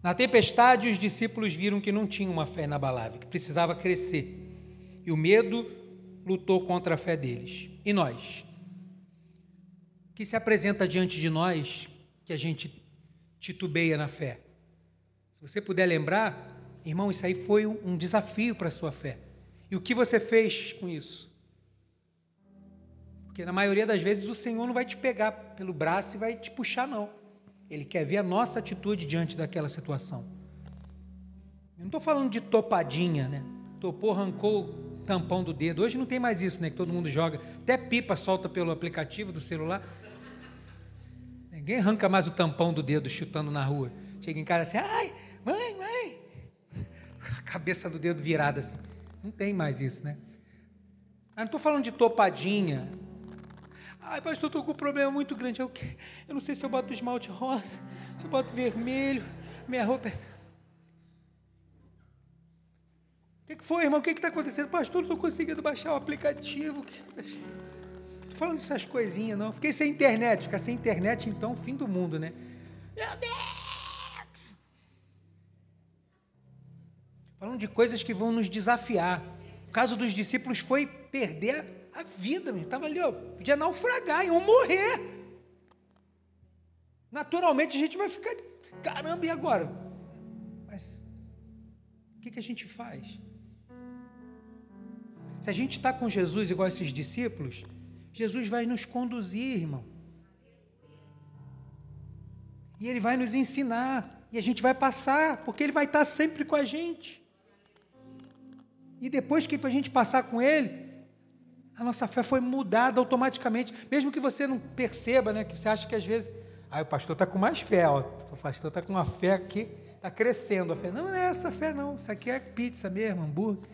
Na tempestade, os discípulos viram que não tinham uma fé inabalável, que precisava crescer. E o medo lutou contra a fé deles. E nós? O que se apresenta diante de nós que a gente titubeia na fé? Se você puder lembrar, irmão, isso aí foi um desafio para a sua fé. E o que você fez com isso? Porque na maioria das vezes o Senhor não vai te pegar pelo braço e vai te puxar, não. Ele quer ver a nossa atitude diante daquela situação. Eu não estou falando de topadinha, né? Topou, arrancou o tampão do dedo. Hoje não tem mais isso, né? Que todo mundo joga. Até pipa solta pelo aplicativo do celular. Ninguém arranca mais o tampão do dedo chutando na rua. Chega em casa assim, ai, mãe, mãe. A cabeça do dedo virada assim. Não tem mais isso, né? Ah, não estou falando de topadinha, Ai, pastor, estou com um problema muito grande. Eu, eu não sei se eu boto esmalte rosa, se eu boto vermelho, minha roupa. É- o que, que foi, irmão? O que está acontecendo? Pastor, não estou conseguindo baixar o aplicativo. Estou falando dessas coisinhas, não. Fiquei sem internet. Ficar sem internet, então, fim do mundo, né? Meu Deus! Falando de coisas que vão nos desafiar. O caso dos discípulos foi perder a vida, estava ali, ó, podia naufragar, iam morrer. Naturalmente a gente vai ficar, caramba, e agora? Mas o que, que a gente faz? Se a gente está com Jesus igual esses discípulos, Jesus vai nos conduzir, irmão. E Ele vai nos ensinar. E a gente vai passar, porque Ele vai estar sempre com a gente. E depois que a gente passar com Ele, a nossa fé foi mudada automaticamente, mesmo que você não perceba, né? Que você acha que às vezes, ah, o pastor está com mais fé, ó, o pastor está com uma fé aqui, está crescendo a fé. Não, não é essa fé, não. Isso aqui é pizza mesmo, hambúrguer.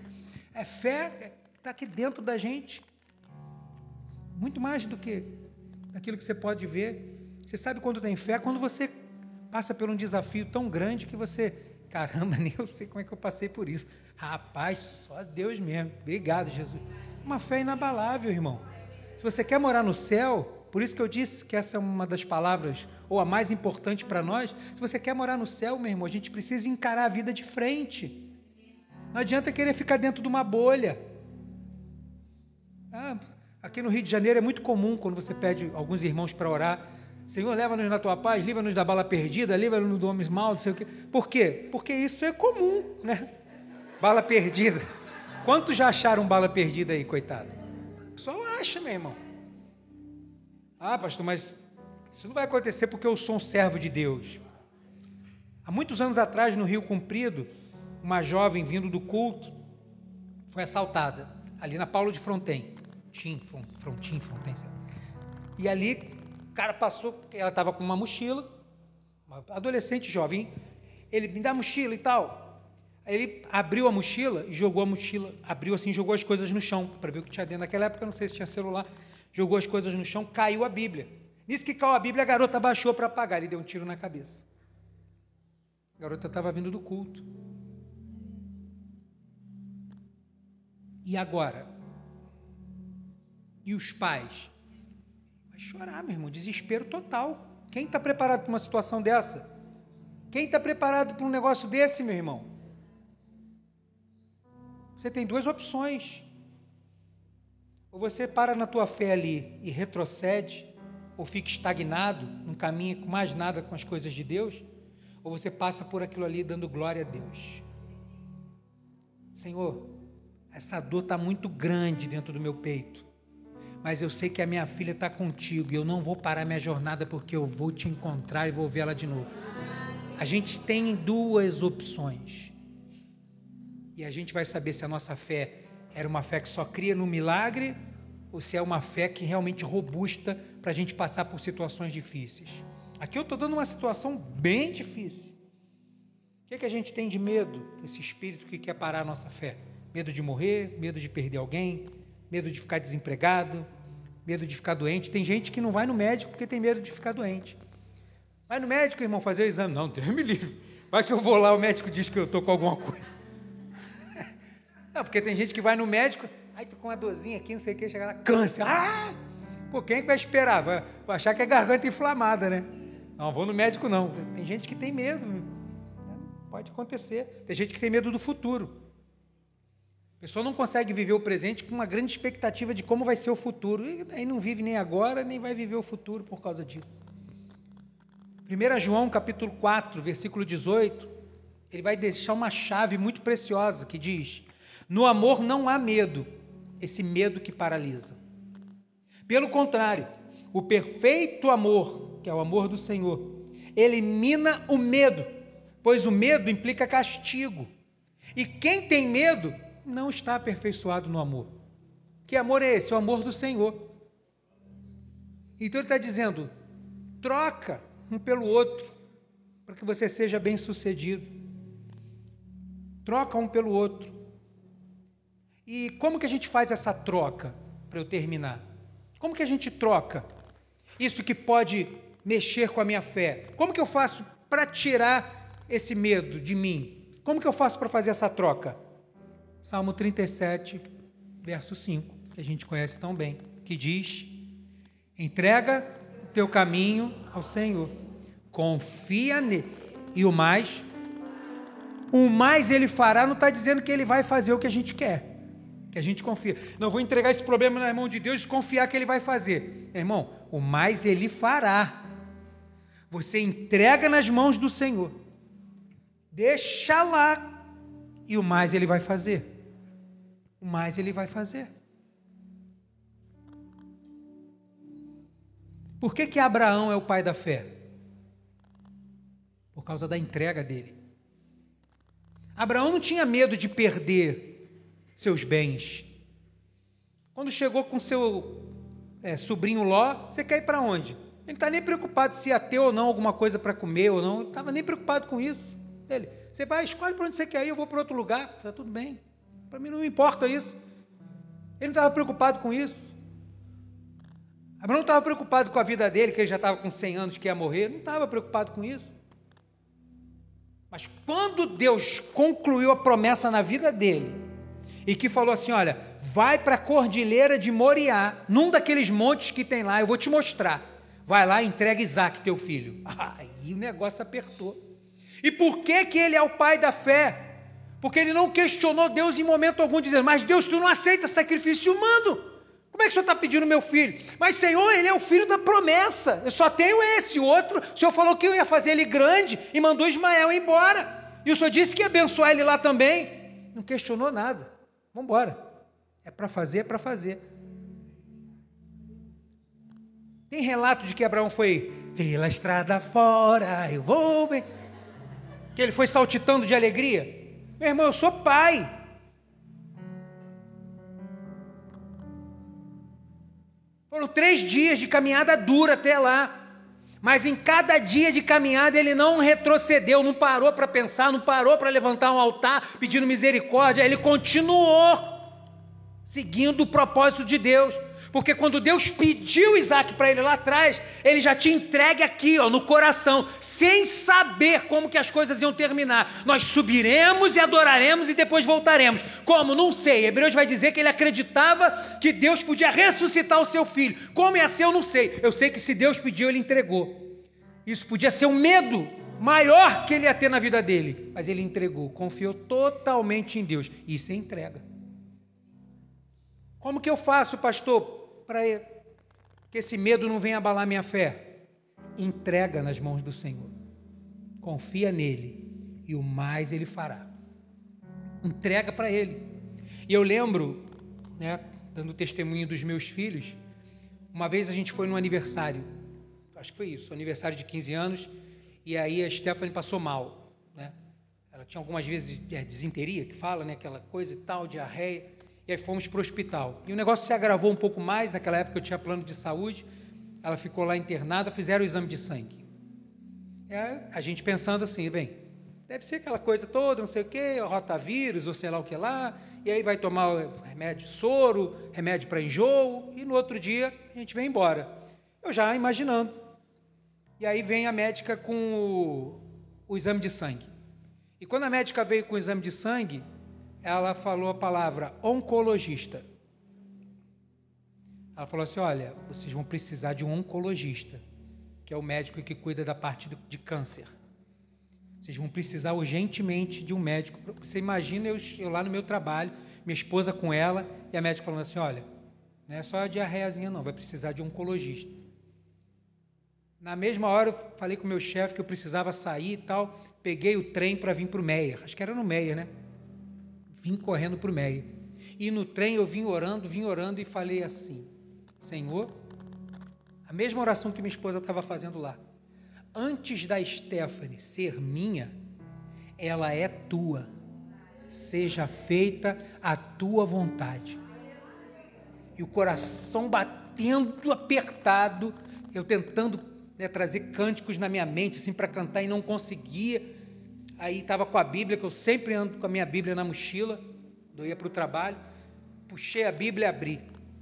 É fé que está aqui dentro da gente. Muito mais do que aquilo que você pode ver. Você sabe quando tem fé? Quando você passa por um desafio tão grande que você, caramba, nem eu sei como é que eu passei por isso. Rapaz, só Deus mesmo. Obrigado, Jesus. Uma fé inabalável, irmão. Se você quer morar no céu, por isso que eu disse que essa é uma das palavras, ou a mais importante para nós. Se você quer morar no céu, meu irmão, a gente precisa encarar a vida de frente. Não adianta querer ficar dentro de uma bolha. Ah, aqui no Rio de Janeiro é muito comum quando você pede alguns irmãos para orar. Senhor, leva-nos na tua paz, livra-nos da bala perdida, livra-nos do homem mal, não sei o quê. Por quê? Porque isso é comum, né? Bala perdida. Quantos já acharam bala perdida aí, coitado? O acha, meu irmão. Ah, pastor, mas isso não vai acontecer porque eu sou um servo de Deus. Há muitos anos atrás, no Rio Comprido, uma jovem vindo do culto foi assaltada, ali na Paulo de Fronten. Tim, Frontin, Fronten. E ali, o cara passou, ela estava com uma mochila, uma adolescente jovem, ele me dá mochila e tal. Ele abriu a mochila e jogou a mochila, abriu assim, jogou as coisas no chão, para ver o que tinha dentro. Naquela época, não sei se tinha celular, jogou as coisas no chão, caiu a Bíblia. Nisso que caiu a Bíblia, a garota baixou para apagar, ele deu um tiro na cabeça. A garota estava vindo do culto. E agora? E os pais? Vai chorar, meu irmão, desespero total. Quem está preparado para uma situação dessa? Quem está preparado para um negócio desse, meu irmão? Você tem duas opções. Ou você para na tua fé ali e retrocede, ou fica estagnado, não caminha com mais nada com as coisas de Deus, ou você passa por aquilo ali dando glória a Deus. Senhor, essa dor está muito grande dentro do meu peito, mas eu sei que a minha filha está contigo e eu não vou parar minha jornada porque eu vou te encontrar e vou ver ela de novo. A gente tem duas opções e a gente vai saber se a nossa fé era uma fé que só cria no milagre ou se é uma fé que realmente robusta para a gente passar por situações difíceis. Aqui eu estou dando uma situação bem difícil. O que, é que a gente tem de medo? Esse espírito que quer parar a nossa fé. Medo de morrer, medo de perder alguém, medo de ficar desempregado, medo de ficar doente. Tem gente que não vai no médico porque tem medo de ficar doente. Vai no médico, irmão, fazer o exame. Não, Deus me livre. Vai que eu vou lá, o médico diz que eu estou com alguma coisa. Não, porque tem gente que vai no médico, aí tô com uma dorzinha aqui, não sei o que, chega lá, câncer. Ah! Pô, quem é que vai esperar? Vai, vai achar que é garganta inflamada, né? Não, vou no médico não. Tem gente que tem medo. Né? Pode acontecer. Tem gente que tem medo do futuro. A pessoa não consegue viver o presente com uma grande expectativa de como vai ser o futuro. E aí não vive nem agora, nem vai viver o futuro por causa disso. 1 João capítulo 4, versículo 18, ele vai deixar uma chave muito preciosa que diz: No amor não há medo, esse medo que paralisa. Pelo contrário, o perfeito amor, que é o amor do Senhor, elimina o medo, pois o medo implica castigo. E quem tem medo não está aperfeiçoado no amor. Que amor é esse? O amor do Senhor. Então ele está dizendo: troca um pelo outro, para que você seja bem sucedido. Troca um pelo outro. E como que a gente faz essa troca, para eu terminar? Como que a gente troca isso que pode mexer com a minha fé? Como que eu faço para tirar esse medo de mim? Como que eu faço para fazer essa troca? Salmo 37, verso 5, que a gente conhece tão bem, que diz: Entrega o teu caminho ao Senhor, confia nele, e o mais, o mais ele fará, não está dizendo que ele vai fazer o que a gente quer que a gente confia. Não vou entregar esse problema na mão de Deus e confiar que Ele vai fazer. Irmão, o mais Ele fará. Você entrega nas mãos do Senhor, deixa lá, e o mais Ele vai fazer. O mais Ele vai fazer. Por que, que Abraão é o pai da fé? Por causa da entrega dele. Abraão não tinha medo de perder seus bens. Quando chegou com seu é, sobrinho Ló, você quer ir para onde? Ele não está nem preocupado se ia ter ou não alguma coisa para comer ou não, estava nem preocupado com isso. Ele, você vai, escolhe para onde você quer ir, eu vou para outro lugar, está tudo bem. Para mim não me importa isso. Ele não estava preocupado com isso. Abraão não estava preocupado com a vida dele, que ele já estava com 100 anos que ia morrer, não estava preocupado com isso. Mas quando Deus concluiu a promessa na vida dele, e que falou assim: Olha, vai para a cordilheira de Moriá, num daqueles montes que tem lá, eu vou te mostrar. Vai lá e entrega Isaac, teu filho. Aí o negócio apertou. E por que, que ele é o pai da fé? Porque ele não questionou Deus em momento algum, dizendo: Mas Deus, tu não aceita sacrifício humano. Como é que o senhor está pedindo meu filho? Mas, Senhor, ele é o filho da promessa. Eu só tenho esse. O outro, o senhor falou que eu ia fazer ele grande e mandou Ismael embora. E o senhor disse que ia abençoar ele lá também. Não questionou nada. Vamos embora. É para fazer, é para fazer. Tem relato de que Abraão foi pela estrada fora, eu vou bem. Que ele foi saltitando de alegria. Meu irmão, eu sou pai. Foram três dias de caminhada dura até lá. Mas em cada dia de caminhada ele não retrocedeu, não parou para pensar, não parou para levantar um altar pedindo misericórdia, ele continuou seguindo o propósito de Deus. Porque quando Deus pediu Isaac para ele lá atrás, ele já tinha entregue aqui, ó, no coração, sem saber como que as coisas iam terminar. Nós subiremos e adoraremos e depois voltaremos. Como? Não sei. Hebreus vai dizer que ele acreditava que Deus podia ressuscitar o seu filho. Como ia ser, eu não sei. Eu sei que se Deus pediu, ele entregou. Isso podia ser um medo maior que ele ia ter na vida dele, mas ele entregou, confiou totalmente em Deus. Isso é entrega. Como que eu faço, pastor? Para que esse medo não venha abalar minha fé. Entrega nas mãos do Senhor. Confia nele e o mais ele fará. Entrega para ele. E eu lembro, né, dando testemunho dos meus filhos, uma vez a gente foi no aniversário, acho que foi isso, aniversário de 15 anos, e aí a Stephanie passou mal, né? Ela tinha algumas vezes é, desinteria, que fala, né, aquela coisa e tal, diarreia. E aí fomos para o hospital. E o negócio se agravou um pouco mais, naquela época eu tinha plano de saúde, ela ficou lá internada, fizeram o exame de sangue. É, a gente pensando assim, bem, deve ser aquela coisa toda, não sei o quê, rotavírus ou sei lá o que lá, e aí vai tomar remédio, soro, remédio para enjoo, e no outro dia a gente vem embora. Eu já imaginando. E aí vem a médica com o, o exame de sangue. E quando a médica veio com o exame de sangue, ela falou a palavra oncologista. Ela falou assim: olha, vocês vão precisar de um oncologista. que é o médico que cuida da parte de câncer. Vocês vão precisar urgentemente de um médico. Você imagina eu, eu lá no meu trabalho, minha esposa com ela, e a médica falando assim: olha, não é só a diarreiazinha, não, vai precisar de um oncologista. Na mesma hora, eu falei com o meu chefe que eu precisava sair e tal. Peguei o trem para vir para o Meia. Acho que era no Meia, né? Vim correndo para o Meia. E no trem eu vim orando, vim orando e falei assim: Senhor, a mesma oração que minha esposa estava fazendo lá. Antes da Stephanie ser minha, ela é tua. Seja feita a tua vontade e o coração batendo apertado, eu tentando né, trazer cânticos na minha mente assim para cantar e não conseguia. Aí estava com a Bíblia, que eu sempre ando com a minha Bíblia na mochila, eu ia para o trabalho, puxei a Bíblia e abri.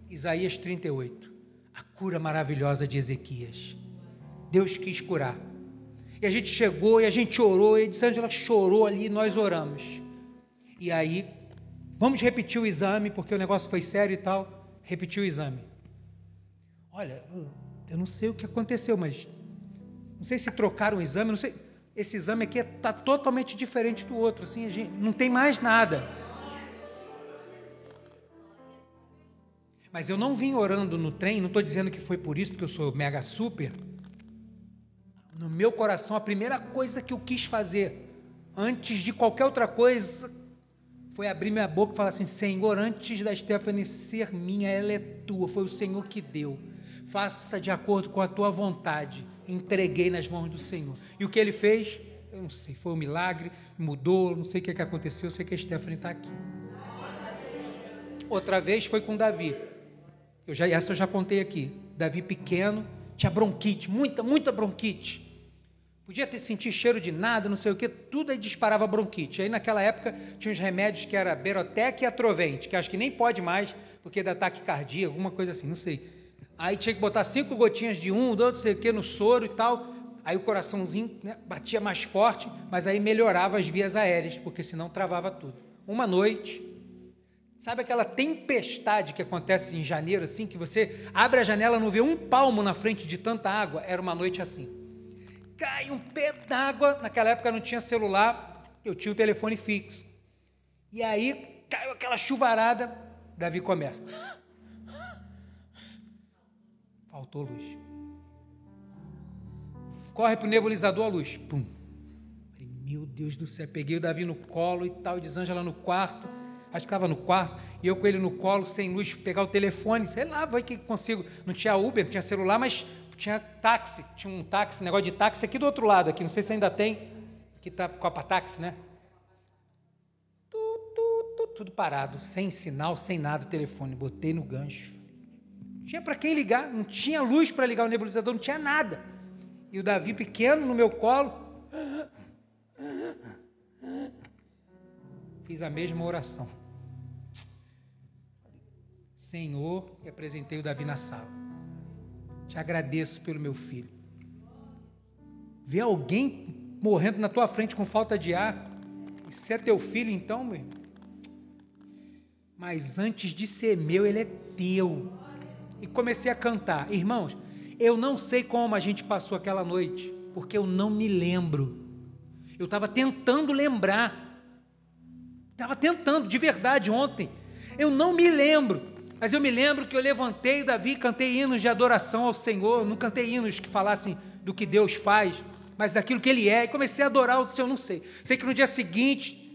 Isaías 38, a cura maravilhosa de Ezequias. Deus quis curar. E a gente chegou e a gente orou, e a Elisângela chorou ali, nós oramos. E aí, vamos repetir o exame, porque o negócio foi sério e tal repetiu o exame. Olha, eu não sei o que aconteceu, mas não sei se trocaram o exame, não sei. Esse exame aqui está totalmente diferente do outro, assim, gente, não tem mais nada. Mas eu não vim orando no trem, não estou dizendo que foi por isso, porque eu sou mega super. No meu coração, a primeira coisa que eu quis fazer, antes de qualquer outra coisa, foi abrir minha boca e falar assim: Senhor, antes da Stephanie ser minha, ela é tua, foi o Senhor que deu. Faça de acordo com a tua vontade. Entreguei nas mãos do Senhor. E o que ele fez? Eu não sei, foi um milagre, mudou, não sei o que, que aconteceu, eu sei que a Stephanie está aqui. Outra vez foi com Davi. Eu já, essa eu já contei aqui. Davi pequeno, tinha bronquite, muita, muita bronquite. Podia ter sentido cheiro de nada, não sei o que, tudo aí disparava bronquite. Aí naquela época tinha uns remédios que era Berotec e Atrovente, que acho que nem pode mais, porque dá ataque cardíaco, alguma coisa assim, não sei. Aí tinha que botar cinco gotinhas de um, do outro, sei o que, no soro e tal. Aí o coraçãozinho né, batia mais forte, mas aí melhorava as vias aéreas, porque senão travava tudo. Uma noite, sabe aquela tempestade que acontece em janeiro, assim, que você abre a janela não vê um palmo na frente de tanta água? Era uma noite assim cai um pé d'água. Naquela época não tinha celular, eu tinha o telefone fixo. E aí caiu aquela chuvarada, Davi começa. Faltou luz. Corre para o nebulizador a luz. Pum. Meu Deus do céu, peguei o Davi no colo e tal, Desângela no quarto. Acho que estava no quarto, e eu com ele no colo, sem luz, pegar o telefone, sei lá, vai que consigo. Não tinha Uber, não tinha celular, mas tinha táxi, tinha um táxi, negócio de táxi aqui do outro lado, aqui, não sei se ainda tem, aqui está Copa Táxi, né? Tudo parado, sem sinal, sem nada, telefone, botei no gancho. Tinha para quem ligar, não tinha luz para ligar o nebulizador, não tinha nada. E o Davi pequeno no meu colo. Fiz a mesma oração. Senhor, e apresentei o Davi na sala. Te agradeço pelo meu filho. Ver alguém morrendo na tua frente com falta de ar. Isso é teu filho, então, meu irmão? Mas antes de ser meu, ele é teu. E comecei a cantar. Irmãos, eu não sei como a gente passou aquela noite, porque eu não me lembro. Eu estava tentando lembrar. Estava tentando, de verdade, ontem. Eu não me lembro. Mas eu me lembro que eu levantei Davi, cantei hinos de adoração ao Senhor, não cantei hinos que falassem do que Deus faz, mas daquilo que Ele é, e comecei a adorar o Senhor, não sei. Sei que no dia seguinte,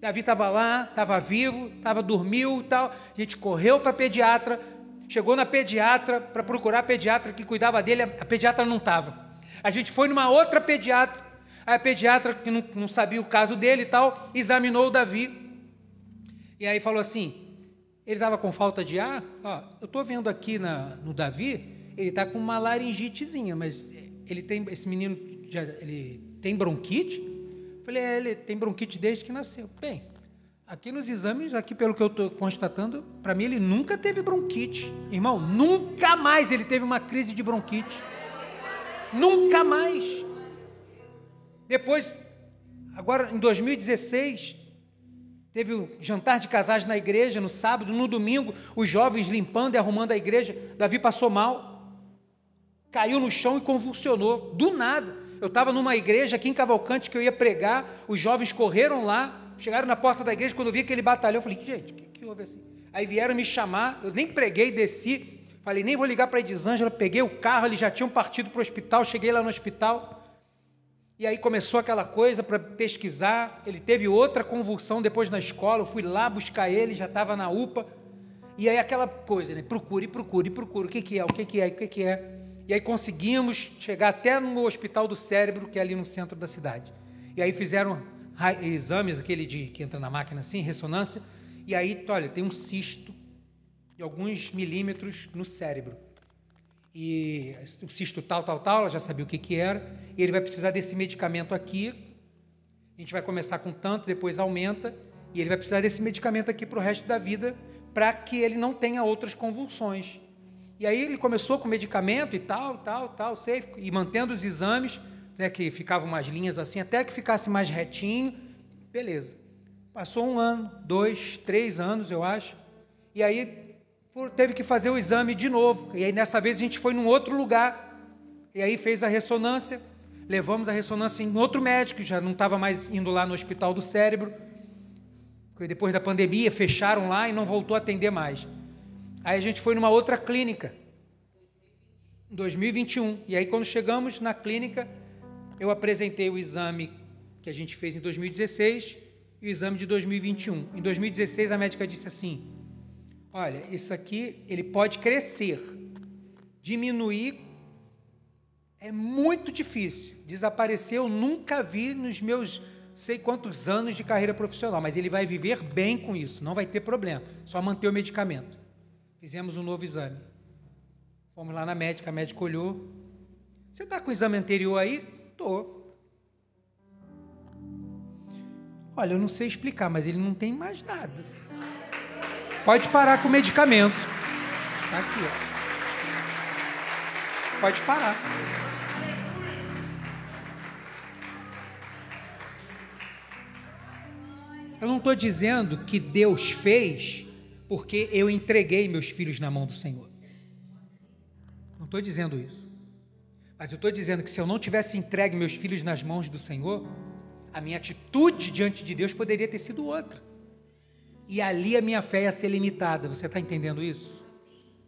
Davi estava lá, estava vivo, estava dormiu e tal, a gente correu para pediatra, chegou na pediatra para procurar a pediatra que cuidava dele, a pediatra não estava. A gente foi numa outra pediatra, a pediatra que não, não sabia o caso dele e tal, examinou o Davi, e aí falou assim: ele estava com falta de ar. Ó, eu estou vendo aqui na, no Davi, ele está com uma laringitezinha, mas ele tem esse menino já, ele tem bronquite. falei, é, ele tem bronquite desde que nasceu. Bem, aqui nos exames, aqui pelo que eu estou constatando, para mim ele nunca teve bronquite. Irmão, nunca mais ele teve uma crise de bronquite. Nunca mais. Depois, agora em 2016, Teve um jantar de casais na igreja no sábado, no domingo, os jovens limpando e arrumando a igreja. Davi passou mal. caiu no chão e convulsionou, do nada. Eu estava numa igreja aqui em Cavalcante que eu ia pregar, os jovens correram lá, chegaram na porta da igreja, quando eu vi aquele batalhão, eu falei, gente, o que, que houve assim? Aí vieram me chamar, eu nem preguei, desci, falei, nem vou ligar para a Edisângela, peguei o carro, eles já tinham partido para o hospital, cheguei lá no hospital, e aí começou aquela coisa para pesquisar, ele teve outra convulsão depois na escola, eu fui lá buscar ele, já estava na UPA, e aí aquela coisa, né? Procure, procure, procure. O que, que é? O que, que é? O que, que é? E aí conseguimos chegar até no Hospital do Cérebro, que é ali no centro da cidade. E aí fizeram exames, aquele de que entra na máquina assim, ressonância. E aí, olha, tem um cisto de alguns milímetros no cérebro. E o cisto tal, tal, tal, ela já sabia o que, que era. E ele vai precisar desse medicamento aqui. A gente vai começar com tanto, depois aumenta. E ele vai precisar desse medicamento aqui para o resto da vida para que ele não tenha outras convulsões. E aí ele começou com medicamento e tal, tal, tal, sei, e mantendo os exames, que ficavam umas linhas assim, até que ficasse mais retinho, beleza. Passou um ano, dois, três anos, eu acho, e aí teve que fazer o exame de novo. E aí nessa vez a gente foi num outro lugar, e aí fez a ressonância, levamos a ressonância em outro médico, já não estava mais indo lá no hospital do cérebro, depois da pandemia, fecharam lá e não voltou a atender mais. Aí a gente foi numa outra clínica, em 2021. E aí, quando chegamos na clínica, eu apresentei o exame que a gente fez em 2016 e o exame de 2021. Em 2016, a médica disse assim: Olha, isso aqui ele pode crescer, diminuir é muito difícil. Desaparecer eu nunca vi nos meus sei quantos anos de carreira profissional, mas ele vai viver bem com isso, não vai ter problema, só manter o medicamento. Fizemos um novo exame. Fomos lá na médica, a médica olhou. Você está com o exame anterior aí? Estou. Olha, eu não sei explicar, mas ele não tem mais nada. Pode parar com o medicamento. Está aqui, ó. Pode parar. Eu não estou dizendo que Deus fez porque eu entreguei meus filhos na mão do Senhor. Não estou dizendo isso. Mas eu estou dizendo que se eu não tivesse entregue meus filhos nas mãos do Senhor, a minha atitude diante de Deus poderia ter sido outra. E ali a minha fé ia ser limitada. Você está entendendo isso?